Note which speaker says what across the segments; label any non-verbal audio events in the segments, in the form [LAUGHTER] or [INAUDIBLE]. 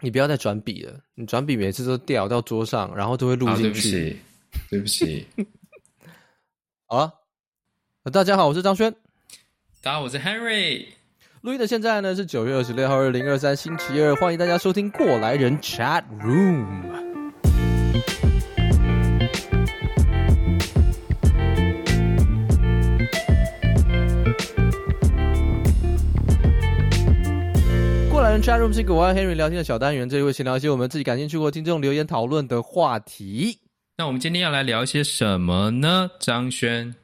Speaker 1: 你不要再转笔了，你转笔每次都掉到桌上，然后都会录进去。
Speaker 2: 对不起，对不起。
Speaker 1: 好啊，大家好，我是张轩。[LAUGHS]
Speaker 2: 大家好，我是 Henry。
Speaker 1: 录音的现在呢是九月二十六号，二零二三星期二，欢迎大家收听过来人 Chat Room。Chat Room 是一个我和 Henry 聊天的小单元，这里会先聊一些我们自己感兴趣或听众留言讨论的话题。
Speaker 2: 那我们今天要来聊一些什么呢？张轩，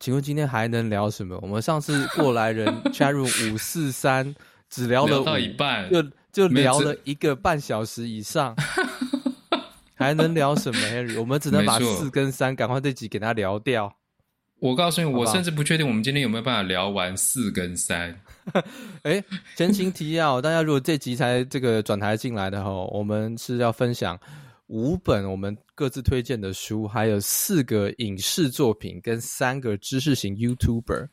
Speaker 1: 请问今天还能聊什么？我们上次过来人 [LAUGHS] Chat Room 五四三只聊了
Speaker 2: 聊到一半，
Speaker 1: 就就聊了一个半小时以上，还能聊什么？Henry，[LAUGHS] 我们只能把四跟三赶快这集给他聊掉。
Speaker 2: 我告诉你，我甚至不确定我们今天有没有办法聊完四跟三。[LAUGHS]
Speaker 1: 哎，前情提要，大家如果这集才这个转台进来的话，我们是要分享五本我们各自推荐的书，还有四个影视作品跟三个知识型 YouTuber。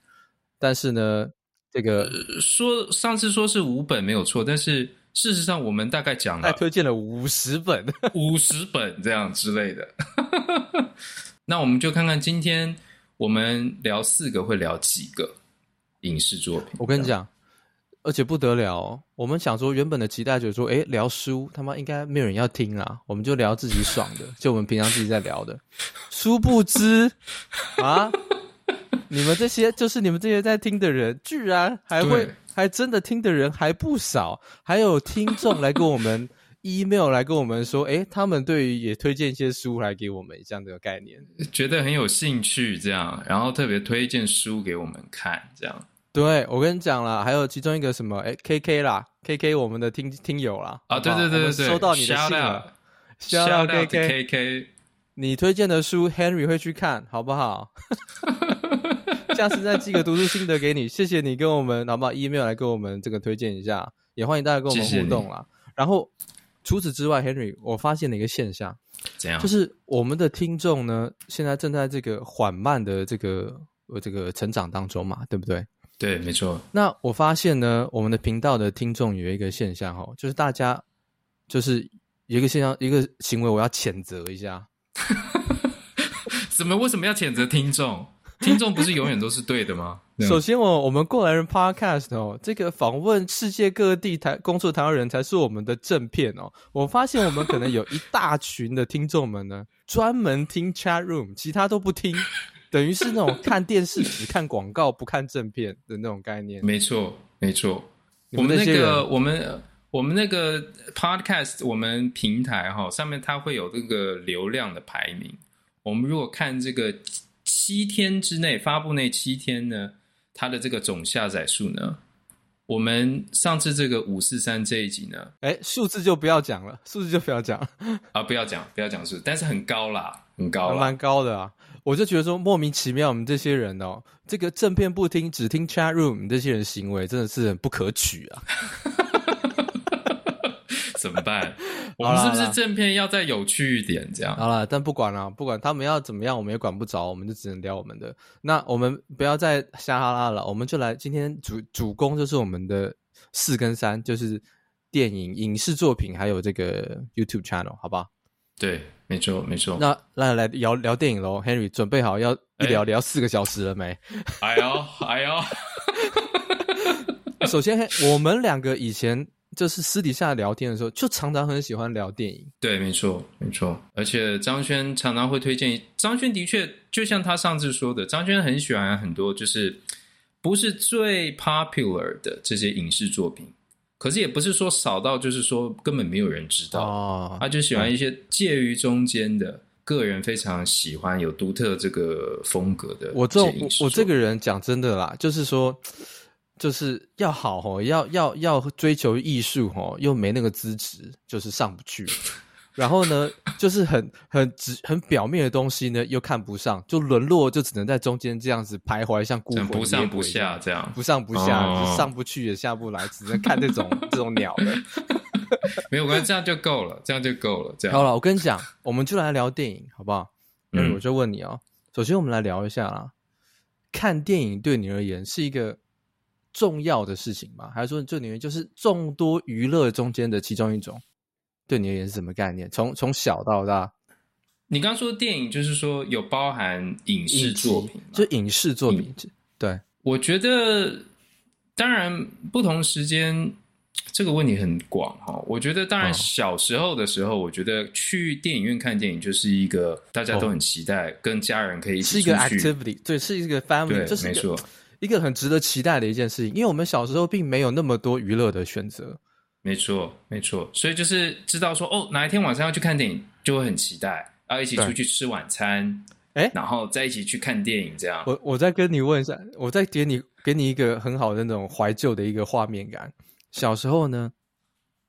Speaker 1: 但是呢，这个、
Speaker 2: 呃、说上次说是五本没有错，但是事实上我们大概讲了，
Speaker 1: 推荐了五十本，[LAUGHS] [LAUGHS]
Speaker 2: 五十本这样之类的。那我们就看看今天。我们聊四个会聊几个影视作品？
Speaker 1: 我跟你讲，而且不得了哦，我们想说，原本的期待就是说，诶，聊书他妈应该没有人要听啊，我们就聊自己爽的，[LAUGHS] 就我们平常自己在聊的。殊不知啊，你们这些就是你们这些在听的人，居然还会还真的听的人还不少，还有听众来跟我们。[LAUGHS] email 来跟我们说，诶，他们对于也推荐一些书来给我们，这样的概念，
Speaker 2: 觉得很有兴趣，这样，然后特别推荐书给我们看，这样。
Speaker 1: 对，我跟你讲了，还有其中一个什么，诶，KK 啦，KK 我们的听听友啦，
Speaker 2: 啊，对对对对对，
Speaker 1: 收到你的信了
Speaker 2: ，shout out KK KK，
Speaker 1: 你推荐的书 Henry 会去看，好不好？[LAUGHS] 下次再寄个读书心得给你，谢谢你跟我们，好不好？email 来跟我们这个推荐一下，也欢迎大家跟我们互动啦，然后。除此之外，Henry，我发现了一个现象，
Speaker 2: 怎样？
Speaker 1: 就是我们的听众呢，现在正在这个缓慢的这个呃这个成长当中嘛，对不对？
Speaker 2: 对，没错。
Speaker 1: 那我发现呢，我们的频道的听众有一个现象哈，就是大家就是有一个现象，一个行为，我要谴责一下。[LAUGHS]
Speaker 2: 怎么？为什么要谴责听众？听众不是永远都是对的吗？
Speaker 1: 首先，我我们过来人 Podcast 哦，这个访问世界各地台工作台湾人才是我们的正片哦。我发现我们可能有一大群的听众们呢，专门听 Chat Room，其他都不听，等于是那种看电视只看广告不看正片的那种概念。
Speaker 2: 没错，没错。我们那个我们我们那个 Podcast 我们平台哈、哦、上面它会有这个流量的排名。我们如果看这个。七天之内发布那七天呢，它的这个总下载数呢，我们上次这个五四三这一集呢，
Speaker 1: 哎，数字就不要讲了，数字就不要讲
Speaker 2: 啊，不要讲，不要讲数字，但是很高啦，很高啦，
Speaker 1: 蛮高的啊。我就觉得说莫名其妙，我们这些人哦，这个正片不听，只听 chat room，这些人行为真的是很不可取啊。[LAUGHS]
Speaker 2: 怎么办？我们是不是正片要再有趣一点？这样
Speaker 1: 好了，但不管了，不管他们要怎么样，我们也管不着，我们就只能聊我们的。那我们不要再瞎哈拉了，我们就来今天主主攻就是我们的四跟三，就是电影、影视作品，还有这个 YouTube channel，好不好？
Speaker 2: 对，没错，没错。
Speaker 1: 那来来聊聊电影喽，Henry，准备好要一聊聊四个小时了没？
Speaker 2: 哎呦，哎呦！[LAUGHS]
Speaker 1: 首先，我们两个以前。就是私底下聊天的时候，就常常很喜欢聊电影。
Speaker 2: 对，没错，没错。而且张轩常常会推荐。张轩的确，就像他上次说的，张轩很喜欢很多就是不是最 popular 的这些影视作品，可是也不是说少到就是说根本没有人知道。哦，他就喜欢一些介于中间的，嗯、个人非常喜欢有独特这个风格的。
Speaker 1: 我这我，我这个人讲真的啦，就是说。就是要好哦，要要要追求艺术哦，又没那个资质，就是上不去。[LAUGHS] 然后呢，就是很很直很表面的东西呢，又看不上，就沦落，就只能在中间这样子徘徊，像孤魂
Speaker 2: 不上不下这样，
Speaker 1: 不上不下，哦、上不去也下不来，只能看这种 [LAUGHS] 这种鸟的。[LAUGHS]
Speaker 2: 没有关系，这样就够了，这样就够了。这样好
Speaker 1: 了，我跟你讲，我们就来聊电影，好不好？嗯，我就问你哦，首先我们来聊一下啦，看电影对你而言是一个。重要的事情吗？还是说对你而言就是众多娱乐中间的其中一种？对你而言是什么概念？从从小到大，
Speaker 2: 你刚说电影就是说有包含影视作品，
Speaker 1: 就影视作品。对，
Speaker 2: 我觉得当然不同时间这个问题很广哈。我觉得当然小时候的时候，我觉得去电影院看电影就是一个大家都很期待，跟家人可以一起出去，
Speaker 1: 是一个 activity，对，是一个 family，这是没错，一个很值得期待的一件事情。因为我们小时候并没有那么多娱乐的选择。
Speaker 2: 没错，没错，所以就是知道说，哦，哪一天晚上要去看电影，就会很期待，然后一起出去吃晚餐，哎，然后再一起去看电影，这样。
Speaker 1: 我我再跟你问一下，我再给你给你一个很好的那种怀旧的一个画面感。小时候呢，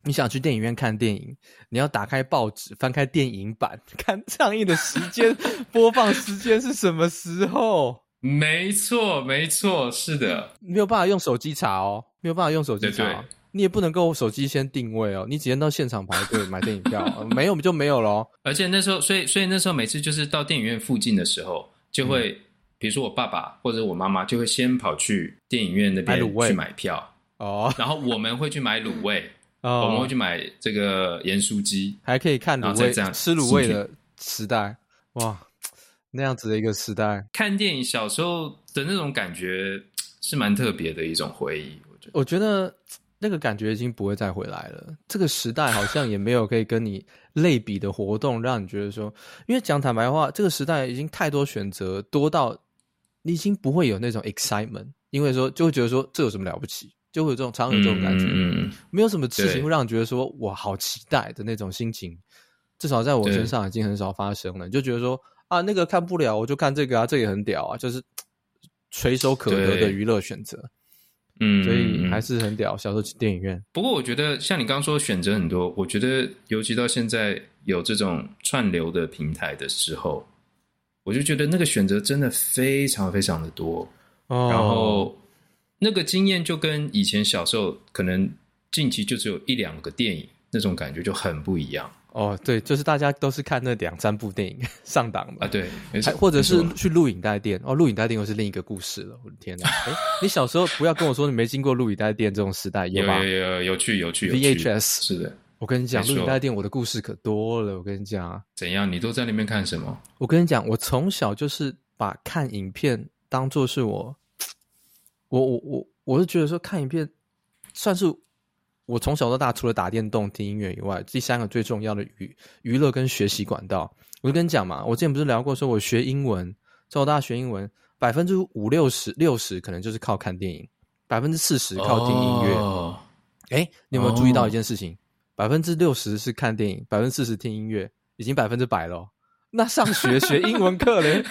Speaker 1: 你想去电影院看电影，你要打开报纸，翻开电影版，[LAUGHS] 看上映的时间，[LAUGHS] 播放时间是什么时候？
Speaker 2: 没错，没错，是的，
Speaker 1: 没有办法用手机查哦，没有办法用手机查。对。对你也不能够手机先定位哦，你只能到现场排队买电影票，[LAUGHS] 没有就没有咯。
Speaker 2: 而且那时候，所以所以那时候每次就是到电影院附近的时候，就会，嗯、比如说我爸爸或者我妈妈就会先跑去电影院那边去买票。
Speaker 1: 哦，
Speaker 2: 然后我们会去买卤味 [LAUGHS] 哦，我们会去买这个盐酥鸡，
Speaker 1: 还可以看卤味，这样吃卤味的时代。哇，那样子的一个时代，
Speaker 2: 看电影小时候的那种感觉是蛮特别的一种回忆，我觉得，
Speaker 1: 我觉得。那个感觉已经不会再回来了。这个时代好像也没有可以跟你类比的活动，让你觉得说，因为讲坦白话，这个时代已经太多选择，多到你已经不会有那种 excitement，因为说就会觉得说这有什么了不起，就会有这种常有这种感觉，
Speaker 2: 嗯，
Speaker 1: 没有什么事情会让你觉得说我好期待的那种心情，至少在我身上已经很少发生了。你就觉得说啊，那个看不了，我就看这个啊，这个也很屌啊，就是 [TSK] 垂手可得的娱乐选择。嗯，所以还是很屌。小时候去电影院，
Speaker 2: 不过我觉得像你刚刚说选择很多，我觉得尤其到现在有这种串流的平台的时候，我就觉得那个选择真的非常非常的多。哦，然后那个经验就跟以前小时候可能近期就只有一两个电影那种感觉就很不一样。
Speaker 1: 哦，对，就是大家都是看那两三部电影 [LAUGHS] 上档的
Speaker 2: 啊，对，
Speaker 1: 或者是去录影带店哦，录影带店又是另一个故事了。我的天哪！哎，你小时候不要跟我说你没经过录影带店这种时代，有吧？
Speaker 2: 有有有，有趣有趣。
Speaker 1: VHS
Speaker 2: 是的，
Speaker 1: 我跟你讲，录影带店我的故事可多了。我跟你讲，
Speaker 2: 怎样？你都在那边看什么？
Speaker 1: 我跟你讲，我从小就是把看影片当做是我，我我我我是觉得说看影片算是。我从小到大，除了打电动、听音乐以外，第三个最重要的娱娱乐跟学习管道，我就跟你讲嘛。我之前不是聊过，说我学英文，在我大学英文，百分之五六十、六十可能就是靠看电影，百分之四十靠听音乐。哎、oh. 欸，你有没有注意到一件事情？百分之六十是看电影，百分之四十听音乐，已经百分之百了。那上学学英文课嘞？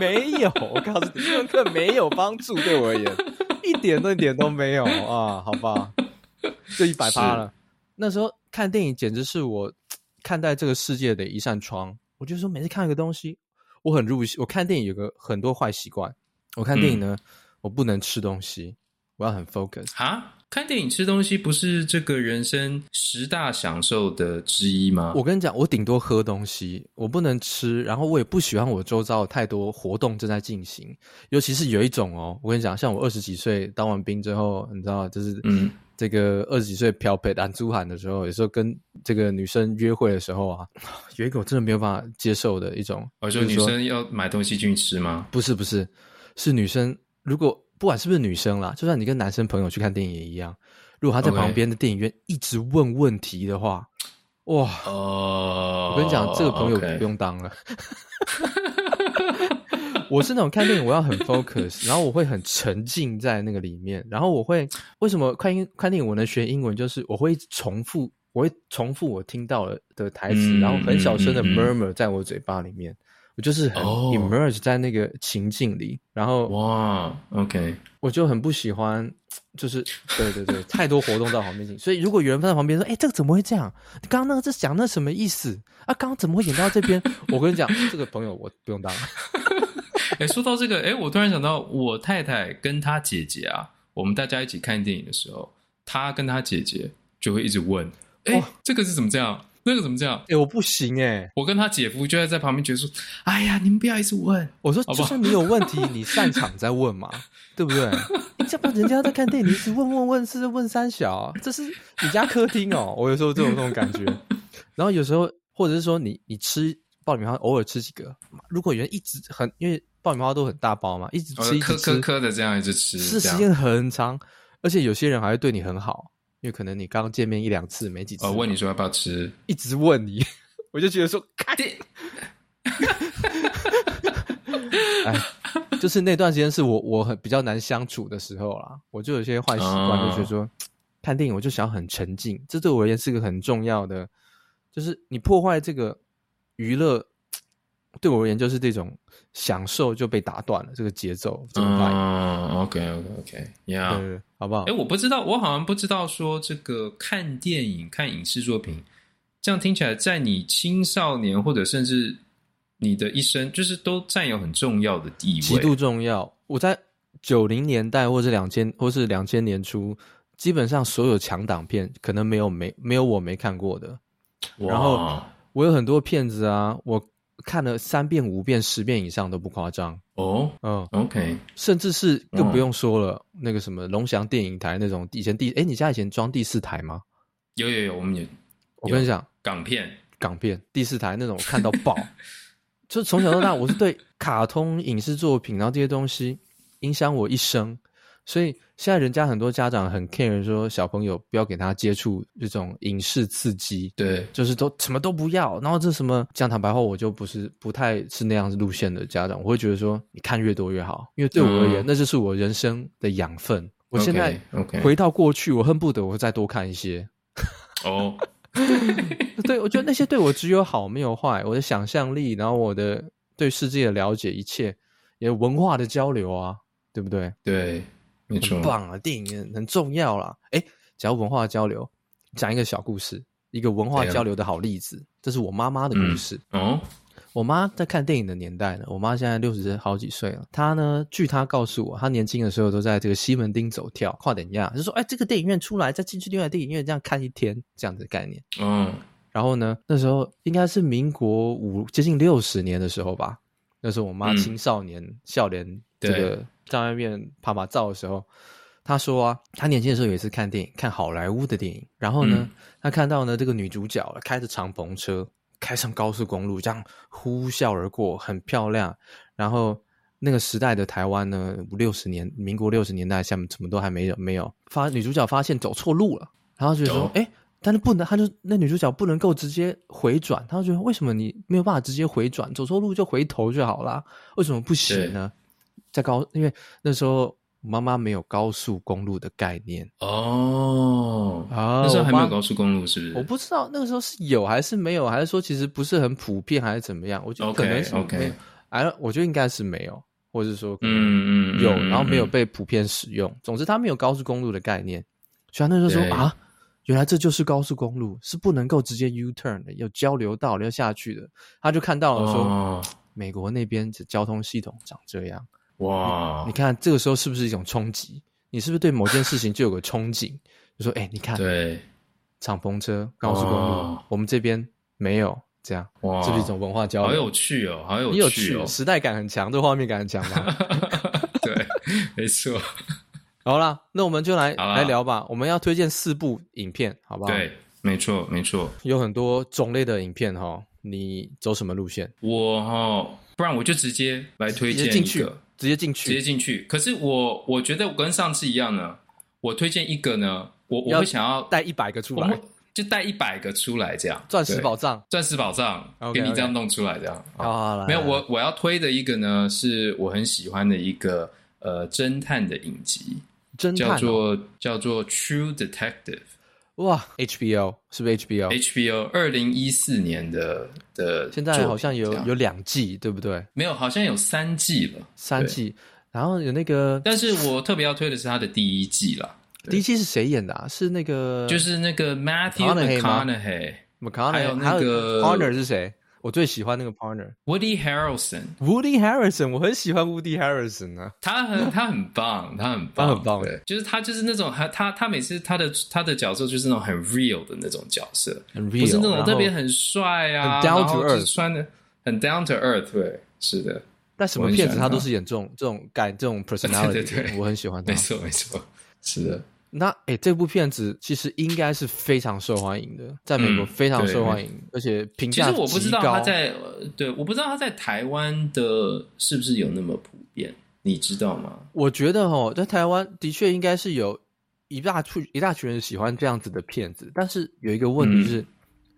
Speaker 1: 没有，我告诉你，英文课没有帮助，对我而言，一点都一点都没有啊，好吧。[LAUGHS] 就一百趴了。那时候看电影简直是我看待这个世界的一扇窗。我就说每次看一个东西，我很入戏。我看电影有个很多坏习惯。我看电影呢，嗯、我不能吃东西，我要很 focus。
Speaker 2: 啊，看电影吃东西不是这个人生十大享受的之一吗？
Speaker 1: 我跟你讲，我顶多喝东西，我不能吃。然后我也不喜欢我周遭有太多活动正在进行，尤其是有一种哦，我跟你讲，像我二十几岁当完兵之后，你知道，就是嗯。这个二十几岁漂配男珠喊的时候，有时候跟这个女生约会的时候啊，有一个我真的没有办法接受的一种。
Speaker 2: 我说女生要买东西进去吃吗？
Speaker 1: 不是不是，是女生。如果不管是不是女生啦，就算你跟男生朋友去看电影也一样。如果他在旁边的电影院一直问问题的话，Okay. 哇！哦，我跟你讲，这个朋友不用当了。[LAUGHS] 我是那种看电影我要很 focus，然后我会很沉浸在那个里面，然后我会为什么看英看电影我能学英文，就是我会重复，我会重复我听到了的台词，嗯、然后很小声的 murmur 在我嘴巴里面，嗯、我就是很 immerse 在那个情境里，然后
Speaker 2: 哇，OK，
Speaker 1: 我就很不喜欢，就是对对对，太多活动在旁边，所以如果有人放在旁边说，哎，这个怎么会这样？你刚刚那个在讲那什么意思啊？刚刚怎么会演到这边？我跟你讲，这个朋友我不用当。[LAUGHS]
Speaker 2: 哎，说到这个，哎，我突然想到，我太太跟她姐姐啊，我们大家一起看电影的时候，她跟她姐姐就会一直问：“哎，这个是怎么这样？那个怎么这样？”
Speaker 1: 哎，我不行哎，
Speaker 2: 我跟她姐夫就在在旁边觉得说：“哎呀，你们不要一直问。”
Speaker 1: 我说：“就算你有问题，你散场再问嘛，对不对？[LAUGHS] 这不人家在看电影，你一直问问问，是问三小，这是你家客厅哦。我有时候这种这种感觉。然后有时候，或者是说你你吃爆米花，偶尔吃几个。如果有人一直很，因为爆米花都很大包嘛，一直吃一
Speaker 2: 颗颗颗的这样一直吃，
Speaker 1: 是时间很长。而且有些人还会对你很好，因为可能你刚见面一两次，没几次。
Speaker 2: 哦，问你说要不要吃，
Speaker 1: 一直问你，[LAUGHS] 我就觉得说，看电 [LAUGHS] 哎，就是那段时间是我我很比较难相处的时候啦，我就有些坏习惯，就觉得说、哦、看电影我就想很沉浸，这对我而言是个很重要的，就是你破坏这个娱乐，对我而言就是这种享受就被打断了，这个节奏怎么办？
Speaker 2: 嗯，OK OK OK，Yeah，
Speaker 1: 对，好不好？
Speaker 2: 哎，我不知道，我好像不知道说这个看电影、看影视作品，这样听起来，在你青少年或者甚至。你的一生就是都占有很重要的地位，
Speaker 1: 极度重要。我在九零年代或是两千或是两千年初，基本上所有强档片可能没有没没有我没看过的。
Speaker 2: 哇
Speaker 1: 然后我有很多片子啊，我看了三遍、五遍、十遍以上都不夸张。
Speaker 2: 哦，嗯，OK，
Speaker 1: 甚至是更不用说了，嗯、那个什么龙翔电影台那种以前第哎，你家以前装第四台吗？
Speaker 2: 有有有，我们也。
Speaker 1: 我跟你讲，
Speaker 2: 港片
Speaker 1: 港片第四台那种看到爆。[LAUGHS] 就从小到大，我是对卡通影视作品，然后这些东西影响我一生。所以现在人家很多家长很 care，说小朋友不要给他接触这种影视刺激，
Speaker 2: 对，
Speaker 1: 就是都什么都不要。然后这什么讲坦白话，我就不是不太是那样子路线的家长，我会觉得说你看越多越好，因为对我而言，嗯、那就是我人生的养分。我现在回到过去，我恨不得我再多看一些。
Speaker 2: 哦。[LAUGHS]
Speaker 1: 对，我觉得那些对我只有好没有坏。我的想象力，然后我的对世界的了解，一切也文化的交流啊，对不对？
Speaker 2: 对，没错，
Speaker 1: 很棒啊！电影很重要啦。哎，讲文化交流，讲一个小故事，一个文化交流的好例子，这是我妈妈的故事。
Speaker 2: 嗯、哦。
Speaker 1: 我妈在看电影的年代呢，我妈现在六十好几岁了。她呢，据她告诉我，她年轻的时候都在这个西门町走跳，跨点亚，就说：“哎，这个电影院出来，再进去另外电影院，这样看一天，这样的概念。”
Speaker 2: 嗯。
Speaker 1: 然后呢，那时候应该是民国五接近六十年的时候吧。那时候我妈青少年、嗯、少年这个在外面拍拍照的时候，他说啊，他年轻的时候有一次看电影，看好莱坞的电影。然后呢，她、嗯、看到呢这个女主角开着敞篷车。开上高速公路，这样呼啸而过，很漂亮。然后那个时代的台湾呢，五六十年，民国六十年代，下面什么都还没有，没有发女主角发现走错路了，然后就说：“哎、哦，但是不能，他就那女主角不能够直接回转。”他就觉得为什么你没有办法直接回转？走错路就回头就好啦，为什么不行呢？在高，因为那时候。妈妈没有高速公路的概念
Speaker 2: 哦，啊，那时候还没有高速公路是不是？
Speaker 1: 我不知道那个时候是有还是没有，还是说其实不是很普遍，还是怎么样？我觉得可能是 OK，哎.我觉得应该是没有，或者说嗯嗯有，然后没有被普遍使用。嗯、总之，他没有高速公路的概念，所以他那时候说啊，原来这就是高速公路，是不能够直接 U turn 的，有交流道要下去的。他就看到了说，哦、美国那边的交通系统长这样。哇！你看这个时候是不是一种冲击？你是不是对某件事情就有个憧憬？就说：“哎、欸，你看，
Speaker 2: 对，
Speaker 1: 敞篷车、高速公路，哦、我们这边没有这样，哇，这是一种文化交流，
Speaker 2: 好有趣哦，好有趣哦，
Speaker 1: 你有趣，时代感很强，对画面感很强吧？[LAUGHS]
Speaker 2: 对，没错。
Speaker 1: 好啦，那我们就来来聊吧。我们要推荐四部影片，好不好？
Speaker 2: 对，没错，没错，
Speaker 1: 有很多种类的影片哈。你走什么路线？
Speaker 2: 我哈，不然我就直接来推荐一个。
Speaker 1: 直接进去，
Speaker 2: 直接进去。可是我我觉得我跟上次一样呢。我推荐一个呢，我我会想要
Speaker 1: 带一百个出来，
Speaker 2: 就带一百个出来这样。
Speaker 1: 钻石宝藏，
Speaker 2: 钻石宝藏，给你这样弄出来这样。
Speaker 1: 好好来。
Speaker 2: 没有，我我要推的一个呢，是我很喜欢的一个呃侦探的影集，
Speaker 1: 侦探
Speaker 2: 叫做叫做 True Detective。
Speaker 1: 哇，HBO 是不是 HBO？HBO
Speaker 2: 二零一四年的的，
Speaker 1: 现在好像有有两季，对不对？
Speaker 2: 没有，好像有三季了，
Speaker 1: 三季。然后有那个，
Speaker 2: 但是我特别要推的是他的第一季啦。
Speaker 1: 第一季是谁演的啊？是那个，
Speaker 2: 就是那个 Matthew McConaughey，还有那个
Speaker 1: Partner 是谁？我最喜欢那个 partner
Speaker 2: Woody Harrelson，Woody
Speaker 1: Harrelson，我很喜欢 Woody Harrelson 啊，
Speaker 2: 他很他很棒，他很棒，
Speaker 1: 他很棒，
Speaker 2: 对，就是他就是那种他他他每次他的他的角色就是那种很 real 的那种角色，
Speaker 1: 很 real，
Speaker 2: 不是那种特别很帅啊，
Speaker 1: 很 down to earth，
Speaker 2: 穿的很 down to earth，对，是的，
Speaker 1: 但什么片子他都是演这种这种感这种 personality，[LAUGHS]
Speaker 2: 对对。对，
Speaker 1: 我很喜欢他。
Speaker 2: 没错没错，是的。
Speaker 1: 那哎，这部片子其实应该是非常受欢迎的，在美国非常受欢迎，嗯、而且评价。
Speaker 2: 其实我不知道他在对，我不知道他在台湾的是不是有那么普遍，你知道吗？
Speaker 1: 我觉得哦，在台湾的确应该是有一大群一大群人喜欢这样子的片子，但是有一个问题是，嗯、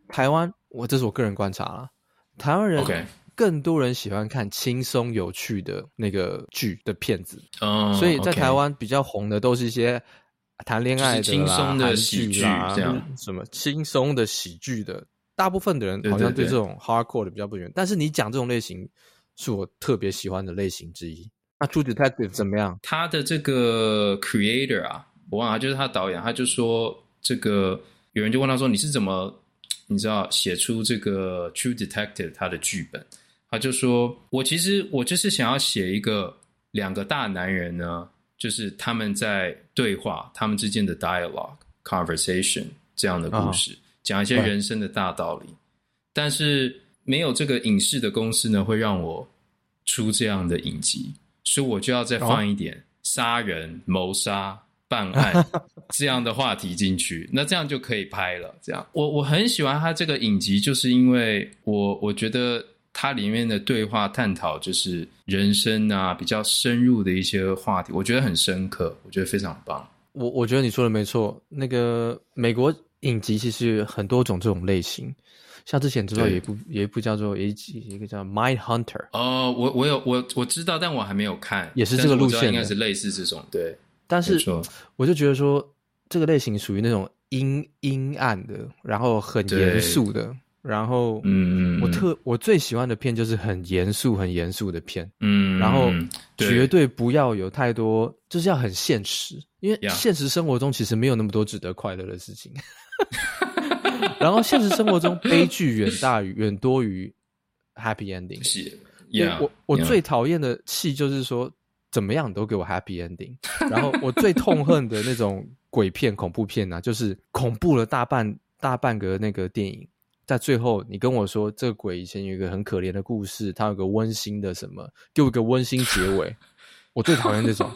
Speaker 1: 台湾我这是我个人观察啦，台湾人更多人喜欢看轻松有趣的那个剧的片子，
Speaker 2: 哦，
Speaker 1: 所以在台湾比较红的都是一些。谈恋爱的轻松的喜剧啦，这样什么轻松的喜剧的，大部分的人好像对这种 hardcore 的比较不喜欢。但是你讲这种类型，是我特别喜欢的类型之一。那 True Detective 怎么样？
Speaker 2: 他的这个 creator 啊，我忘了，就是他导演，他就说这个有人就问他说：“你是怎么你知道写出这个 True Detective 他的剧本？”他就说：“我其实我就是想要写一个两个大男人呢。”就是他们在对话，他们之间的 dialogue conversation 这样的故事，讲、oh. 一些人生的大道理。但是没有这个影视的公司呢，会让我出这样的影集，所以我就要再放一点杀人、谋杀、办案 [LAUGHS] 这样的话题进去，那这样就可以拍了。这样，我我很喜欢他这个影集，就是因为我我觉得。它里面的对话探讨就是人生啊，比较深入的一些话题，我觉得很深刻，我觉得非常棒。
Speaker 1: 我我觉得你说的没错，那个美国影集其实很多种这种类型，像之前知道有一部对有一部叫做一一个叫《Mind Hunter》
Speaker 2: 哦，我我有我我知道，但我还没有看，
Speaker 1: 也是这个路线，
Speaker 2: 应该是类似这种对。
Speaker 1: 但是我就觉得说，这个类型属于那种阴阴暗的，然后很严肃的。然后，嗯，我特我最喜欢的片就是很严肃、很严肃的片，嗯，然后绝对不要有太多，就是要很现实，因为现实生活中其实没有那么多值得快乐的事情。[LAUGHS] 然后现实生活中悲剧远大于远多于 happy ending。是，我我最讨厌的戏就是说怎么样都给我 happy ending。然后我最痛恨的那种鬼片、恐怖片啊，就是恐怖了大半大半个那个电影。在最后，你跟我说这个鬼以前有一个很可怜的故事，他有个温馨的什么，给我一个温馨结尾。我最讨厌这种，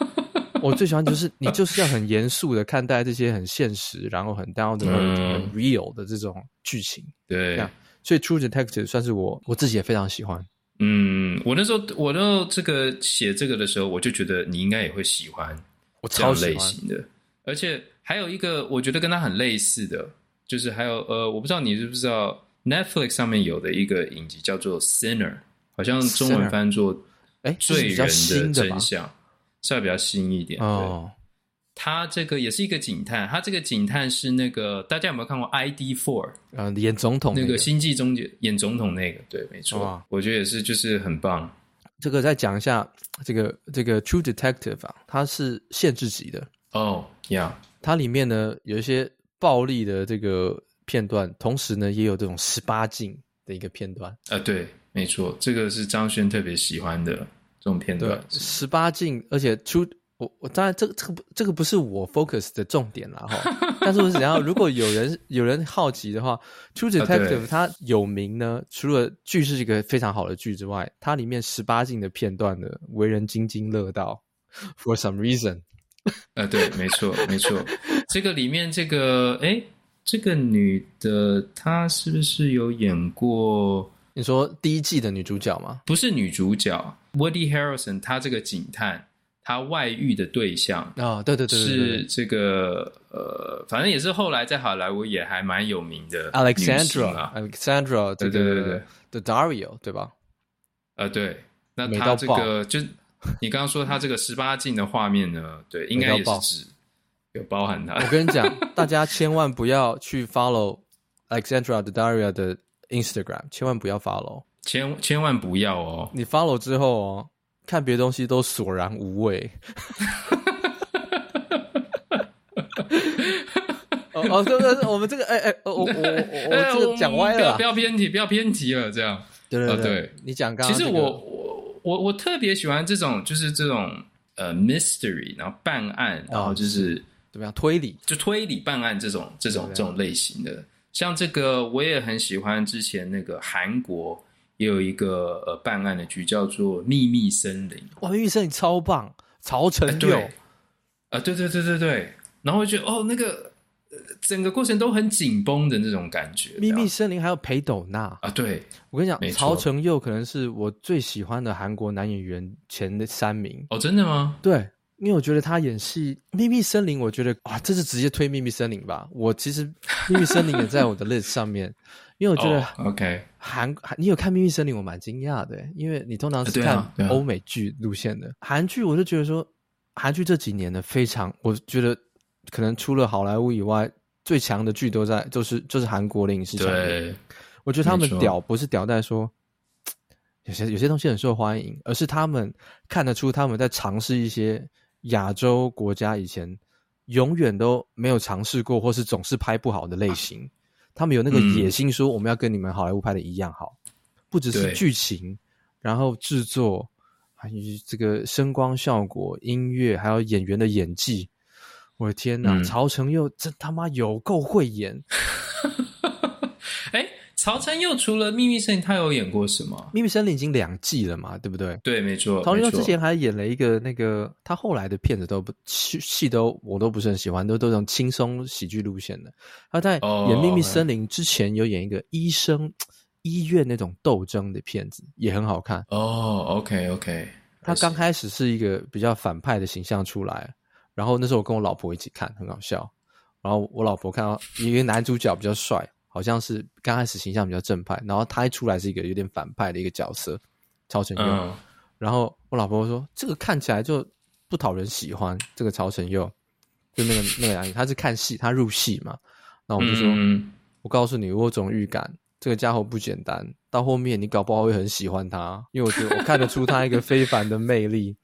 Speaker 1: 我最喜欢就是你就是要很严肃的看待这些很现实，然后很 down 的、嗯、很 real 的这种剧情。
Speaker 2: 对，
Speaker 1: 所以 True Detective 算是我我自己也非常喜欢。
Speaker 2: 嗯，我那时候我那时候这个写这个的时候，我就觉得你应该也会喜欢，我超类型的。而且还有一个我觉得跟他很类似的。就是还有呃，我不知道你知不知道 Netflix 上面有的一个影集叫做《Sinner》，好像中文翻作“哎罪人的真相”，稍微比较新一点。哦，他这个也是一个警探，他这个警探是那个大家有没有看过《ID Four》？呃，
Speaker 1: 演总统
Speaker 2: 那个星际终结演总统那个，对，没错，哇我觉得也是，就是很棒。
Speaker 1: 这个再讲一下，这个这个 True Detective 啊，它是限制级的
Speaker 2: 哦，呀，yeah.
Speaker 1: 它里面呢有一些。暴力的这个片段，同时呢，也有这种十八禁的一个片段。
Speaker 2: 啊，对，没错，这个是张轩特别喜欢的这种片段。
Speaker 1: 十八禁，而且出我我当然这个这个不这个不是我 focus 的重点啦哈。[LAUGHS] 但是我想要，如果有人有人好奇的话，True Detective 它有名呢，除了剧是一个非常好的剧之外，它里面十八禁的片段呢，为人津津乐道。[LAUGHS] For some reason。
Speaker 2: 呃，对，没错，没错。这个里面，这个，哎，这个女的，她是不是有演过？
Speaker 1: 你说第一季的女主角吗？
Speaker 2: 不是女主角，Woody Harrelson，她这个警探，她外遇的对象
Speaker 1: 啊，哦，对对对，
Speaker 2: 是这个，呃，反正也是后来在好莱坞也还蛮有名的
Speaker 1: Alexandra，Alexandra，对对对对，The Dario，对吧？
Speaker 2: 呃，对，那他这个就。[LAUGHS] 你刚刚说他这个十八禁的画面呢？对，应该也是指有包含他。
Speaker 1: 我跟你讲，[LAUGHS] 大家千万不要去 follow Alexandra Daddario 的 Instagram，千万不要 follow，
Speaker 2: 千千万不要哦！
Speaker 1: 你 follow 之后哦，看别的东西都索然无味。哦 [LAUGHS] 哦，对对对，我们这个哎哎，我我我我这个讲歪了，
Speaker 2: 不要偏题，不要偏题了，这样。
Speaker 1: 对对对，你讲刚刚，
Speaker 2: 其实我。我我特别喜欢这种，就是这种呃 mystery，然后办案，然后就是
Speaker 1: 怎么样推理，
Speaker 2: 就推理办案这种这种这种类型的。像这个我也很喜欢，之前那个韩国也有一个呃办案的剧叫做《秘密森林》。
Speaker 1: 哇，《秘密森林》超棒，曹承佑。
Speaker 2: 啊，对对对对对，然后我觉得哦，那个整个过程都很紧绷的那种感觉。
Speaker 1: 《秘密森林》还有裴斗娜
Speaker 2: 啊，对，
Speaker 1: 我跟你讲，曹承佑可能是我最喜欢的韩国男演员前的三名。
Speaker 2: 哦，真的吗？
Speaker 1: 对。因为我觉得他演戏《秘密森林》，我觉得啊，这是直接推《秘密森林》吧。我其实《秘密森林》也在我的 list 上面，[LAUGHS] 因为我觉得
Speaker 2: OK
Speaker 1: 韩你有看《秘密森林》，我蛮惊讶的，因为你通常是看欧美剧路线的韩剧，我就觉得说韩剧这几年呢非常，我觉得可能除了好莱坞以外，最强的剧都在就是就是韩国的影视产业。我觉得他们屌不是屌在说 [TSK] 有些有些东西很受欢迎，而是他们看得出他们在尝试一些。亚洲国家以前永远都没有尝试过，或是总是拍不好的类型，他们有那个野心，说我们要跟你们好莱坞拍的一样好，不只是剧情，然后制作，还有这个声光效果、音乐，还有演员的演技。我的天哪，曹承佑真他妈有够会演！[LAUGHS]
Speaker 2: 哎。曹承佑除了《秘密森林》，他有演过什么？
Speaker 1: 《秘密森林》已经两季了嘛，对不对？
Speaker 2: 对，没错。
Speaker 1: 曹承佑之前还演了一个那个，他后来的片子都不戏戏都我都不是很喜欢，都都这种轻松喜剧路线的。他在演《秘密森林》之前有演一个医生、oh. 医院那种斗争的片子，也很好看。
Speaker 2: 哦、oh,，OK OK。
Speaker 1: 他刚开始是一个比较反派的形象出来，然后那时候我跟我老婆一起看，很搞笑。然后我老婆看到一个男主角比较帅。好像是刚开始形象比较正派，然后他一出来是一个有点反派的一个角色，超神佑。嗯、然后我老婆说：“这个看起来就不讨人喜欢。”这个超神佑就那个那个样子，他是看戏，他入戏嘛。然后我们就说：“嗯、我告诉你，我有种预感，这个家伙不简单。到后面你搞不好会很喜欢他，因为我觉得我看得出他一个非凡的魅力。”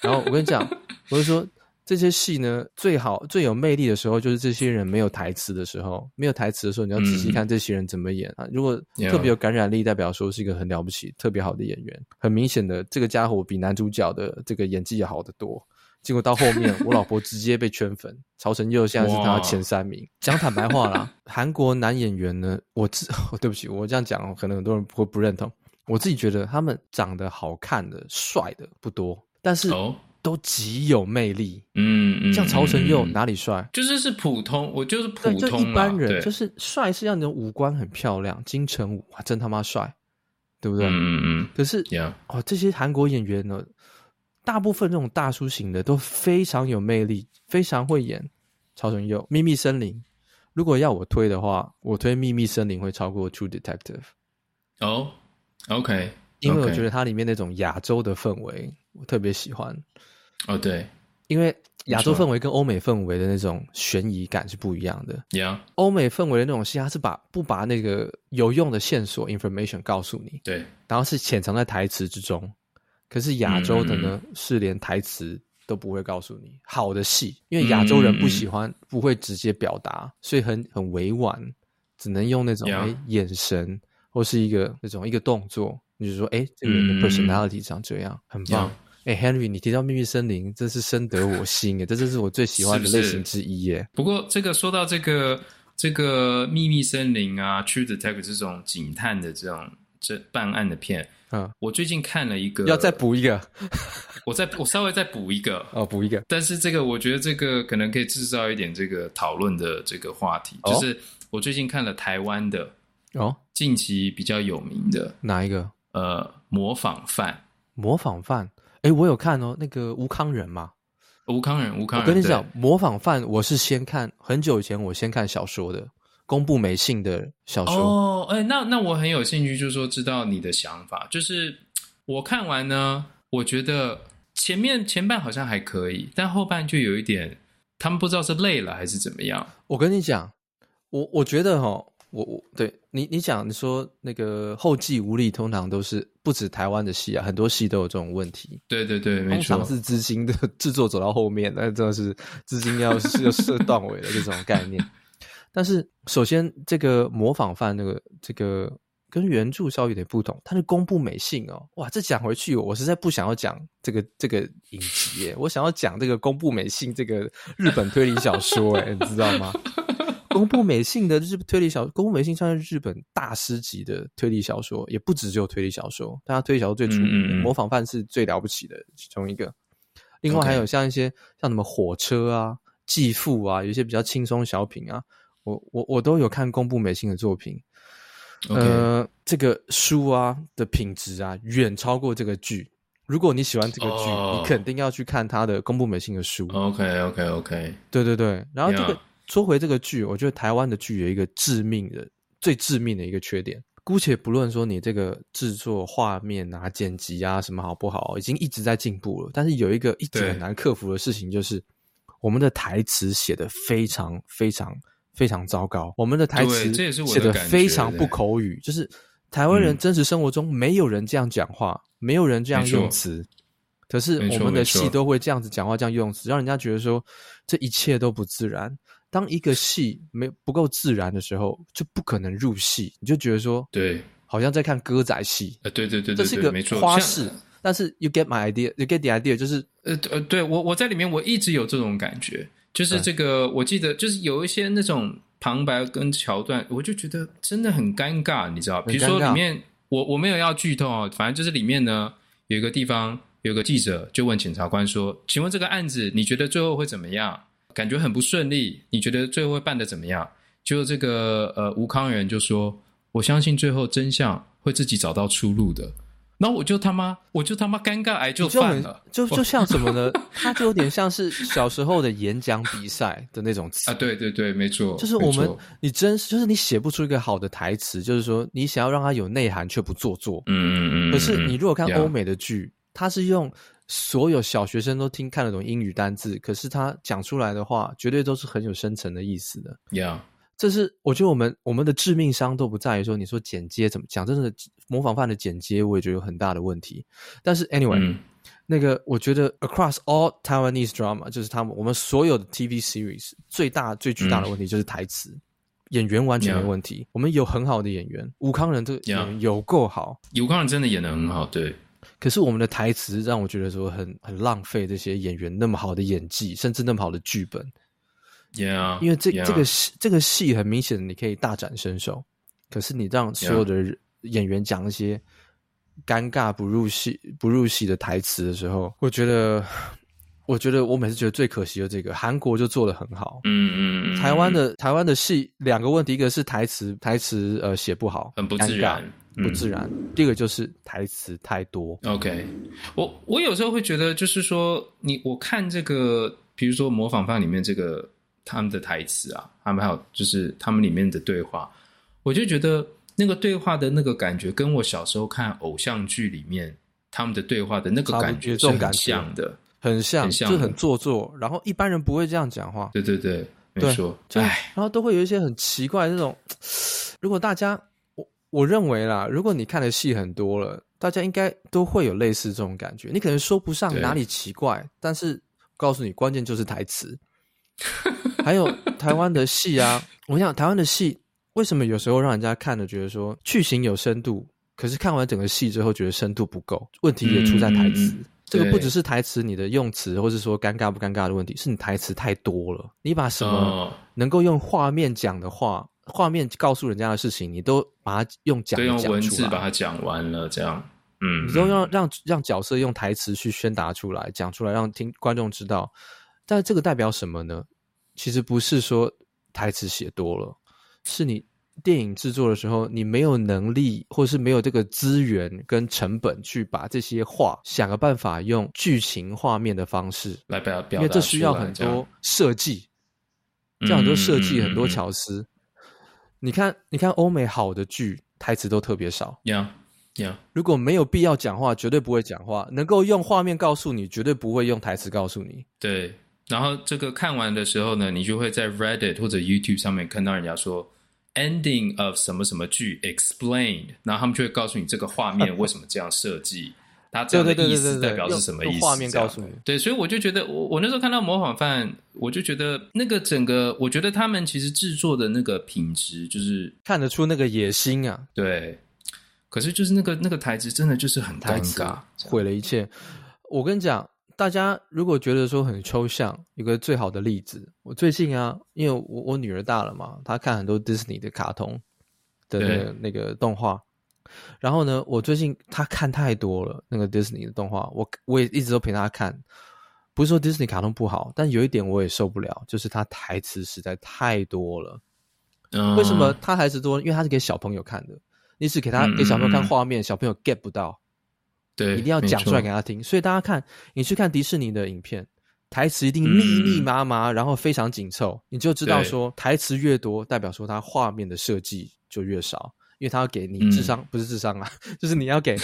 Speaker 1: 然后我跟你讲，我就说。这些戏呢，最好最有魅力的时候，就是这些人没有台词的时候。没有台词的时候，你要仔细看这些人怎么演啊。嗯、如果特别有感染力，代表说是一个很了不起、特别好的演员。很明显的，这个家伙比男主角的这个演技要好得多。结果到后面，我老婆直接被圈粉。曹承佑现在是他前三名。讲坦白话啦，韩国男演员呢，我自 [LAUGHS] 对不起，我这样讲可能很多人会不认同。我自己觉得他们长得好看的、帅的不多，但是。哦都极有魅力，嗯嗯，像曹承佑哪里帅？
Speaker 2: 就是是普通，我就是普通，
Speaker 1: 就一般人，就是帅是要你的五官很漂亮，金城武哇，真他妈帅，对不对？嗯嗯。可是哦，这些韩国演员呢，大部分这种大叔型的都非常有魅力，非常会演。曹承佑《秘密森林》，如果要我推的话，我推《秘密森林》会超过《True Detective》。
Speaker 2: 哦，OK，
Speaker 1: 因为我觉得它里面那种亚洲的氛围，我特别喜欢。
Speaker 2: 哦，对，
Speaker 1: 因为亚洲氛围跟欧美氛围的那种悬疑感是不一样的。
Speaker 2: Yeah，
Speaker 1: 欧美氛围的那种戏，它是把不把那个有用的线索 information 告诉你，
Speaker 2: 对，
Speaker 1: 然后是潜藏在台词之中。可是亚洲的呢，是连台词都不会告诉你。好的戏，因为亚洲人不喜欢，不会直接表达，所以很很委婉，只能用那种眼神或是一个那种一个动作，你就说诶这个人的 personality 长这样，很棒。哎、欸、，Henry，你提到《秘密森林》，真是深得我心诶，这真是我最喜欢的类型之一耶。
Speaker 2: 不过，这个说到这个这个《秘密森林》啊，《True Detective》这种警探的这种这办案的片，嗯，我最近看了一个，
Speaker 1: 要再补一个，
Speaker 2: 我再我稍微再补一个
Speaker 1: 哦，补一个。
Speaker 2: 但是这个我觉得这个可能可以制造一点这个讨论的这个话题，哦、就是我最近看了台湾的哦，近期比较有名的
Speaker 1: 哪一个？
Speaker 2: 呃，模仿犯，
Speaker 1: 模仿犯。哎，我有看哦，那个吴康仁嘛，
Speaker 2: 吴康仁，吴康仁。我
Speaker 1: 跟你讲，模仿犯，我是先看很久以前，我先看小说的，公布没信的小说。
Speaker 2: 哦，哎，那那我很有兴趣，就是说知道你的想法。就是我看完呢，我觉得前面前半好像还可以，但后半就有一点，他们不知道是累了还是怎么样。
Speaker 1: 我跟你讲，我我觉得哈。我我对你你讲你说那个后继无力，通常都是不止台湾的戏啊，很多戏都有这种问题。
Speaker 2: 对对对，没错，
Speaker 1: 通常是资金的制作走到后面，那真的是资金要是要设断尾的这种概念。但是首先，这个模仿犯那个这个跟原著稍微有点不同，它是公布美信哦，哇，这讲回去我实在不想要讲这个这个影集耶，我想要讲这个公布美信这个日本推理小说，哎，你知道吗？宫部美幸的日推理小说，宫部美幸算是日本大师级的推理小说，也不止只有推理小说，但他推理小说最出名的，嗯嗯嗯模仿犯是最了不起的其中一个。另外还有像一些像什么火车啊、继父啊，有一些比较轻松小品啊，我我我都有看宫部美幸的作品。呃，这个书啊的品质啊，远超过这个剧。如果你喜欢这个剧，oh. 你肯定要去看他的宫部美幸的书。
Speaker 2: OK OK OK，
Speaker 1: 对对对。然后这个.说回这个剧，我觉得台湾的剧有一个致命的、最致命的一个缺点。姑且不论说你这个制作、画面啊、剪辑啊什么好不好，已经一直在进步了。但是有一个一直很难克服的事情，就是我们的台词写得非常非常非常糟糕。我们的台词写得非常不口语，就是台湾人真实生活中没有人这样讲话。没有人这样用词，可是我们的戏都会这样子讲话，这样用词，让人家觉得说这一切都不自然。当一个戏没不够自然的时候，就不可能入戏。你就觉得说，对，好像在看歌仔戏。呃，
Speaker 2: 对对对，
Speaker 1: 这是一个花式。但是 you get my idea，you get the idea，就是
Speaker 2: 呃呃，对我我在里面我一直有这种感觉，就是这个我记得就是有一些那种旁白跟桥段，我就觉得真的很尴尬，你知道？比如说里面。我我没有要剧透哦，反正就是里面呢有一个地方有个记者就问检察官说：“请问这个案子你觉得最后会怎么样？感觉很不顺利，你觉得最后会办得怎么样？”就这个呃吴康仁就说：“我相信最后真相会自己找到出路的。”然后我就他妈，我就他妈尴尬癌就犯了，
Speaker 1: 就就像什么呢？[LAUGHS] 他就有点像是小时候的演讲比赛的那种词
Speaker 2: 啊！对对对，没错，
Speaker 1: 就是我们你真就是你写不出一个好的台词，就是说你想要让它有内涵却不做作，嗯嗯嗯。可是你如果看欧美的剧，他是用所有小学生都听看得懂英语单字，可是他讲出来的话绝对都是很有深层的意思的
Speaker 2: ，Yeah。
Speaker 1: 这是我觉得我们我们的致命伤都不在于说你说剪接怎么讲，真的模仿犯的剪接我也觉得有很大的问题。但是 anyway，、嗯、那个我觉得 across all Taiwanese drama 就是他们我们所有的 TV series 最大最巨大的问题就是台词，嗯、演员完全没问题。我们有很好的演员，吴康仁这个演员有够好，
Speaker 2: 吴康仁真的演得很好，对。
Speaker 1: 可是我们的台词让我觉得说很很浪费这些演员那么好的演技，甚至那么好的剧本。
Speaker 2: Yeah,
Speaker 1: 因为
Speaker 2: 这.
Speaker 1: 这个戏这个戏很明显，你可以大展身手，可是你让所有的演员讲一些尴尬不入戏不入戏的台词的时候，我觉得，我觉得我每次觉得最可惜的这个韩国就做的很好，
Speaker 2: 嗯嗯嗯，
Speaker 1: 台湾的台湾的戏两个问题，一个是台词台词呃写不好，
Speaker 2: 很不自然，
Speaker 1: 不自然，嗯、第二个就是台词太多。
Speaker 2: OK，我我有时候会觉得就是说你我看这个，比如说模仿犯里面这个。他们的台词啊，他们还有就是他们里面的对话，我就觉得那个对话的那个感觉，跟我小时候看偶像剧里面他们的对话的那个感觉是很像的，
Speaker 1: 很像，很像，就很做作。然后一般人不会这样讲话。
Speaker 2: 对对对，没错。对，
Speaker 1: 然后都会有一些很奇怪的那种。[TSK] 如果大家，我我认为啦，如果你看的戏很多了，大家应该都会有类似这种感觉。你可能说不上哪里奇怪，但是告诉你，关键就是台词。还有 [LAUGHS] 台湾的戏啊，我想台湾的戏为什么有时候让人家看了觉得说剧情有深度，可是看完整个戏之后觉得深度不够，问题也出在台词。嗯、这个不只是台词你的用词，或是说尴尬不尴尬的问题，是你台词太多了。你把什么能够用画面讲的话，画面告诉人家的事情，你都把它用讲
Speaker 2: 用文字把它讲完了，这样，嗯，
Speaker 1: 你都让让让角色用台词去宣达出来，讲出来，让听观众知道。但这个代表什么呢？其实不是说台词写多了，是你电影制作的时候，你没有能力，或是没有这个资源跟成本去把这些话想个办法用剧情画面的方式
Speaker 2: 来表表达，
Speaker 1: 因为这需要很多设计，这样很多设计很多巧思。你看，你看欧美好的剧，台词都特别少。
Speaker 2: Yeah, yeah.
Speaker 1: 如果没有必要讲话，绝对不会讲话。能够用画面告诉你，绝对不会用台词告诉你。
Speaker 2: 对。然后这个看完的时候呢，你就会在 Reddit 或者 YouTube 上面看到人家说 ending of 什么什么剧 explained，然后他们就会告诉你这个画面为什么这样设计，它这样的意思代表是什么意思？
Speaker 1: 画面告诉你。
Speaker 2: 对，所以我就觉得，我我那时候看到模仿犯，我就觉得那个整个，我觉得他们其实制作的那个品质，就是
Speaker 1: 看得出那个野心啊。
Speaker 2: 对，可是就是那个那个台词真的就是很尴尬，
Speaker 1: 毁了一切。我跟你讲。大家如果觉得说很抽象，有个最好的例子，我最近啊，因为我我女儿大了嘛，她看很多 Disney 的卡通的那个那个动画，然后呢，我最近他看太多了那个 Disney 的动画，我我也一直都陪他看，不是说 Disney 卡通不好，但有一点我也受不了，就是他台词实在太多了。嗯，为什么他台词多？因为他是给小朋友看的，你只给他给小朋友看画面，小朋友 get 不到。
Speaker 2: 对，
Speaker 1: 一定要讲出来给他听。所以大家看，你去看迪士尼的影片，台词一定密密麻麻，嗯、然后非常紧凑，你就知道说台词越多，代表说它画面的设计就越少，因为他要给你智商、嗯、不是智商啊，[LAUGHS] 就是你要给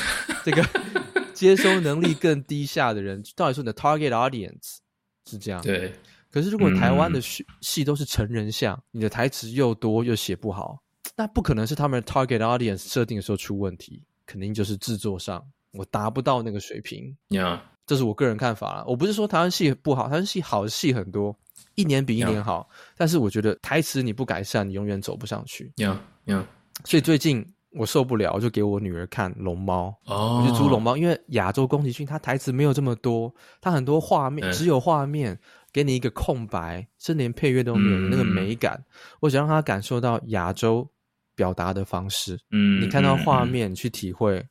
Speaker 1: 这个 [LAUGHS] 接收能力更低下的人，到底是你的 target audience 是这样。
Speaker 2: 对。
Speaker 1: 可是如果台湾的戏戏都是成人像，你的台词又多又写不好，那不可能是他们 target audience 设定的时候出问题，肯定就是制作上。我达不到那个水平
Speaker 2: 呀，Yeah.
Speaker 1: 这是我个人看法啦。我不是说台湾戏不好，台湾戏好的戏很多，一年比一年好。Yeah. 但是我觉得台词你不改善，你永远走不上去。
Speaker 2: 呀呀，
Speaker 1: 所以最近我受不了，我就给我女儿看《龙猫》
Speaker 2: 哦，
Speaker 1: 我就租《龙猫》，因为亚洲宫崎骏他台词没有这么多，他很多画面、嗯、只有画面，给你一个空白，甚至连配乐都没有、嗯、那个美感。我想让他感受到亚洲表达的方式。嗯，你看到画面去体会。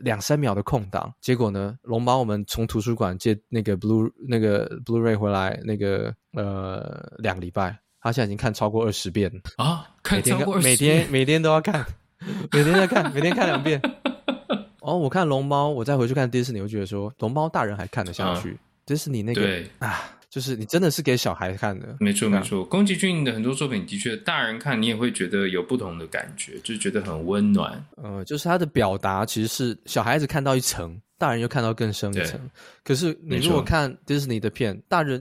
Speaker 1: 两三秒的空档，结果呢？龙猫我们从图书馆借那个 Blue 那个 Blu-ray 回来，那个呃两个礼拜，他现在已经看超过二十遍
Speaker 2: 啊！看超过二十遍，
Speaker 1: 每天 [LAUGHS] 每天都要看，每天在看，每天看两遍。[LAUGHS] 哦，我看龙猫，我再回去看迪士尼，我觉得说龙猫大人还看得下去，迪士尼那个
Speaker 2: 对
Speaker 1: 啊。就是你真的是给小孩看的，
Speaker 2: 没错没错。宫崎骏的很多作品的确，大人看你也会觉得有不同的感觉，就是觉得很温暖。
Speaker 1: 呃，就是他的表达其实是小孩子看到一层，大人又看到更深一层。可是你如果看迪士尼的片，大人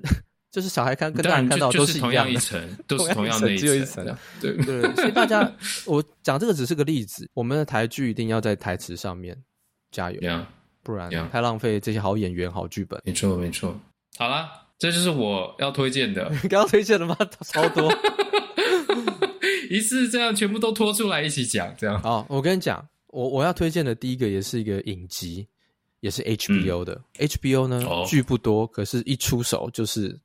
Speaker 1: 就是小孩看跟大人看到都是一样的，同样一层，[LAUGHS]
Speaker 2: 都是同样的一层，只有一层。对
Speaker 1: 对，所以大家，我讲这个只是个例子，我们的台剧一定要在台词上面加油，yeah, 不然太浪费这些好演员、好剧本。
Speaker 2: 没错没错。好了。这就是我要推荐的。[LAUGHS]
Speaker 1: 你刚刚推荐的吗？[LAUGHS] 超多，
Speaker 2: 一次这样全部都拖出来一起讲，这样。
Speaker 1: 好，我跟你讲，我我要推荐的第一个也是一个影集，也是 HBO 的。嗯、HBO 呢，哦、剧不多，可是一出手就是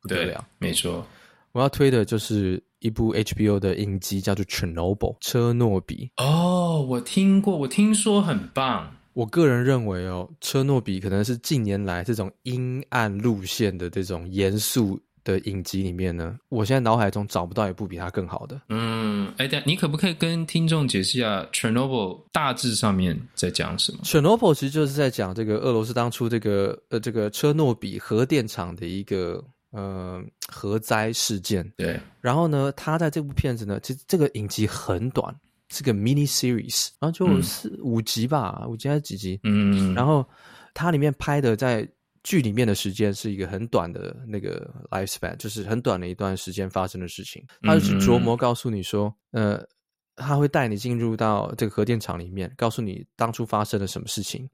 Speaker 1: 不得了。
Speaker 2: 没错，
Speaker 1: 我要推的就是一部 HBO 的影集，叫做《Chernobyl》车诺比。
Speaker 2: 哦，我听过，我听说很棒。
Speaker 1: 我个人认为哦，车诺比可能是近年来这种阴暗路线的这种严肃的影集里面呢，我现在脑海中找不到一部比它更好的。
Speaker 2: 嗯，哎，等下你可不可以跟听众解释一下 Chernobyl 大致上面在讲什么
Speaker 1: ？Chernobyl 其实就是在讲这个俄罗斯当初这个呃这个车诺比核电厂的一个呃核灾事件。
Speaker 2: 对，
Speaker 1: 然后呢，他在这部片子呢，其实这个影集很短。是个 mini series，然后就四、嗯、五集吧，五集还是几集？嗯，然后它里面拍的在剧里面的时间是一个很短的那个 lifespan，就是很短的一段时间发生的事情。他就是琢磨告诉你说，嗯、呃，他会带你进入到这个核电厂里面，告诉你当初发生了什么事情，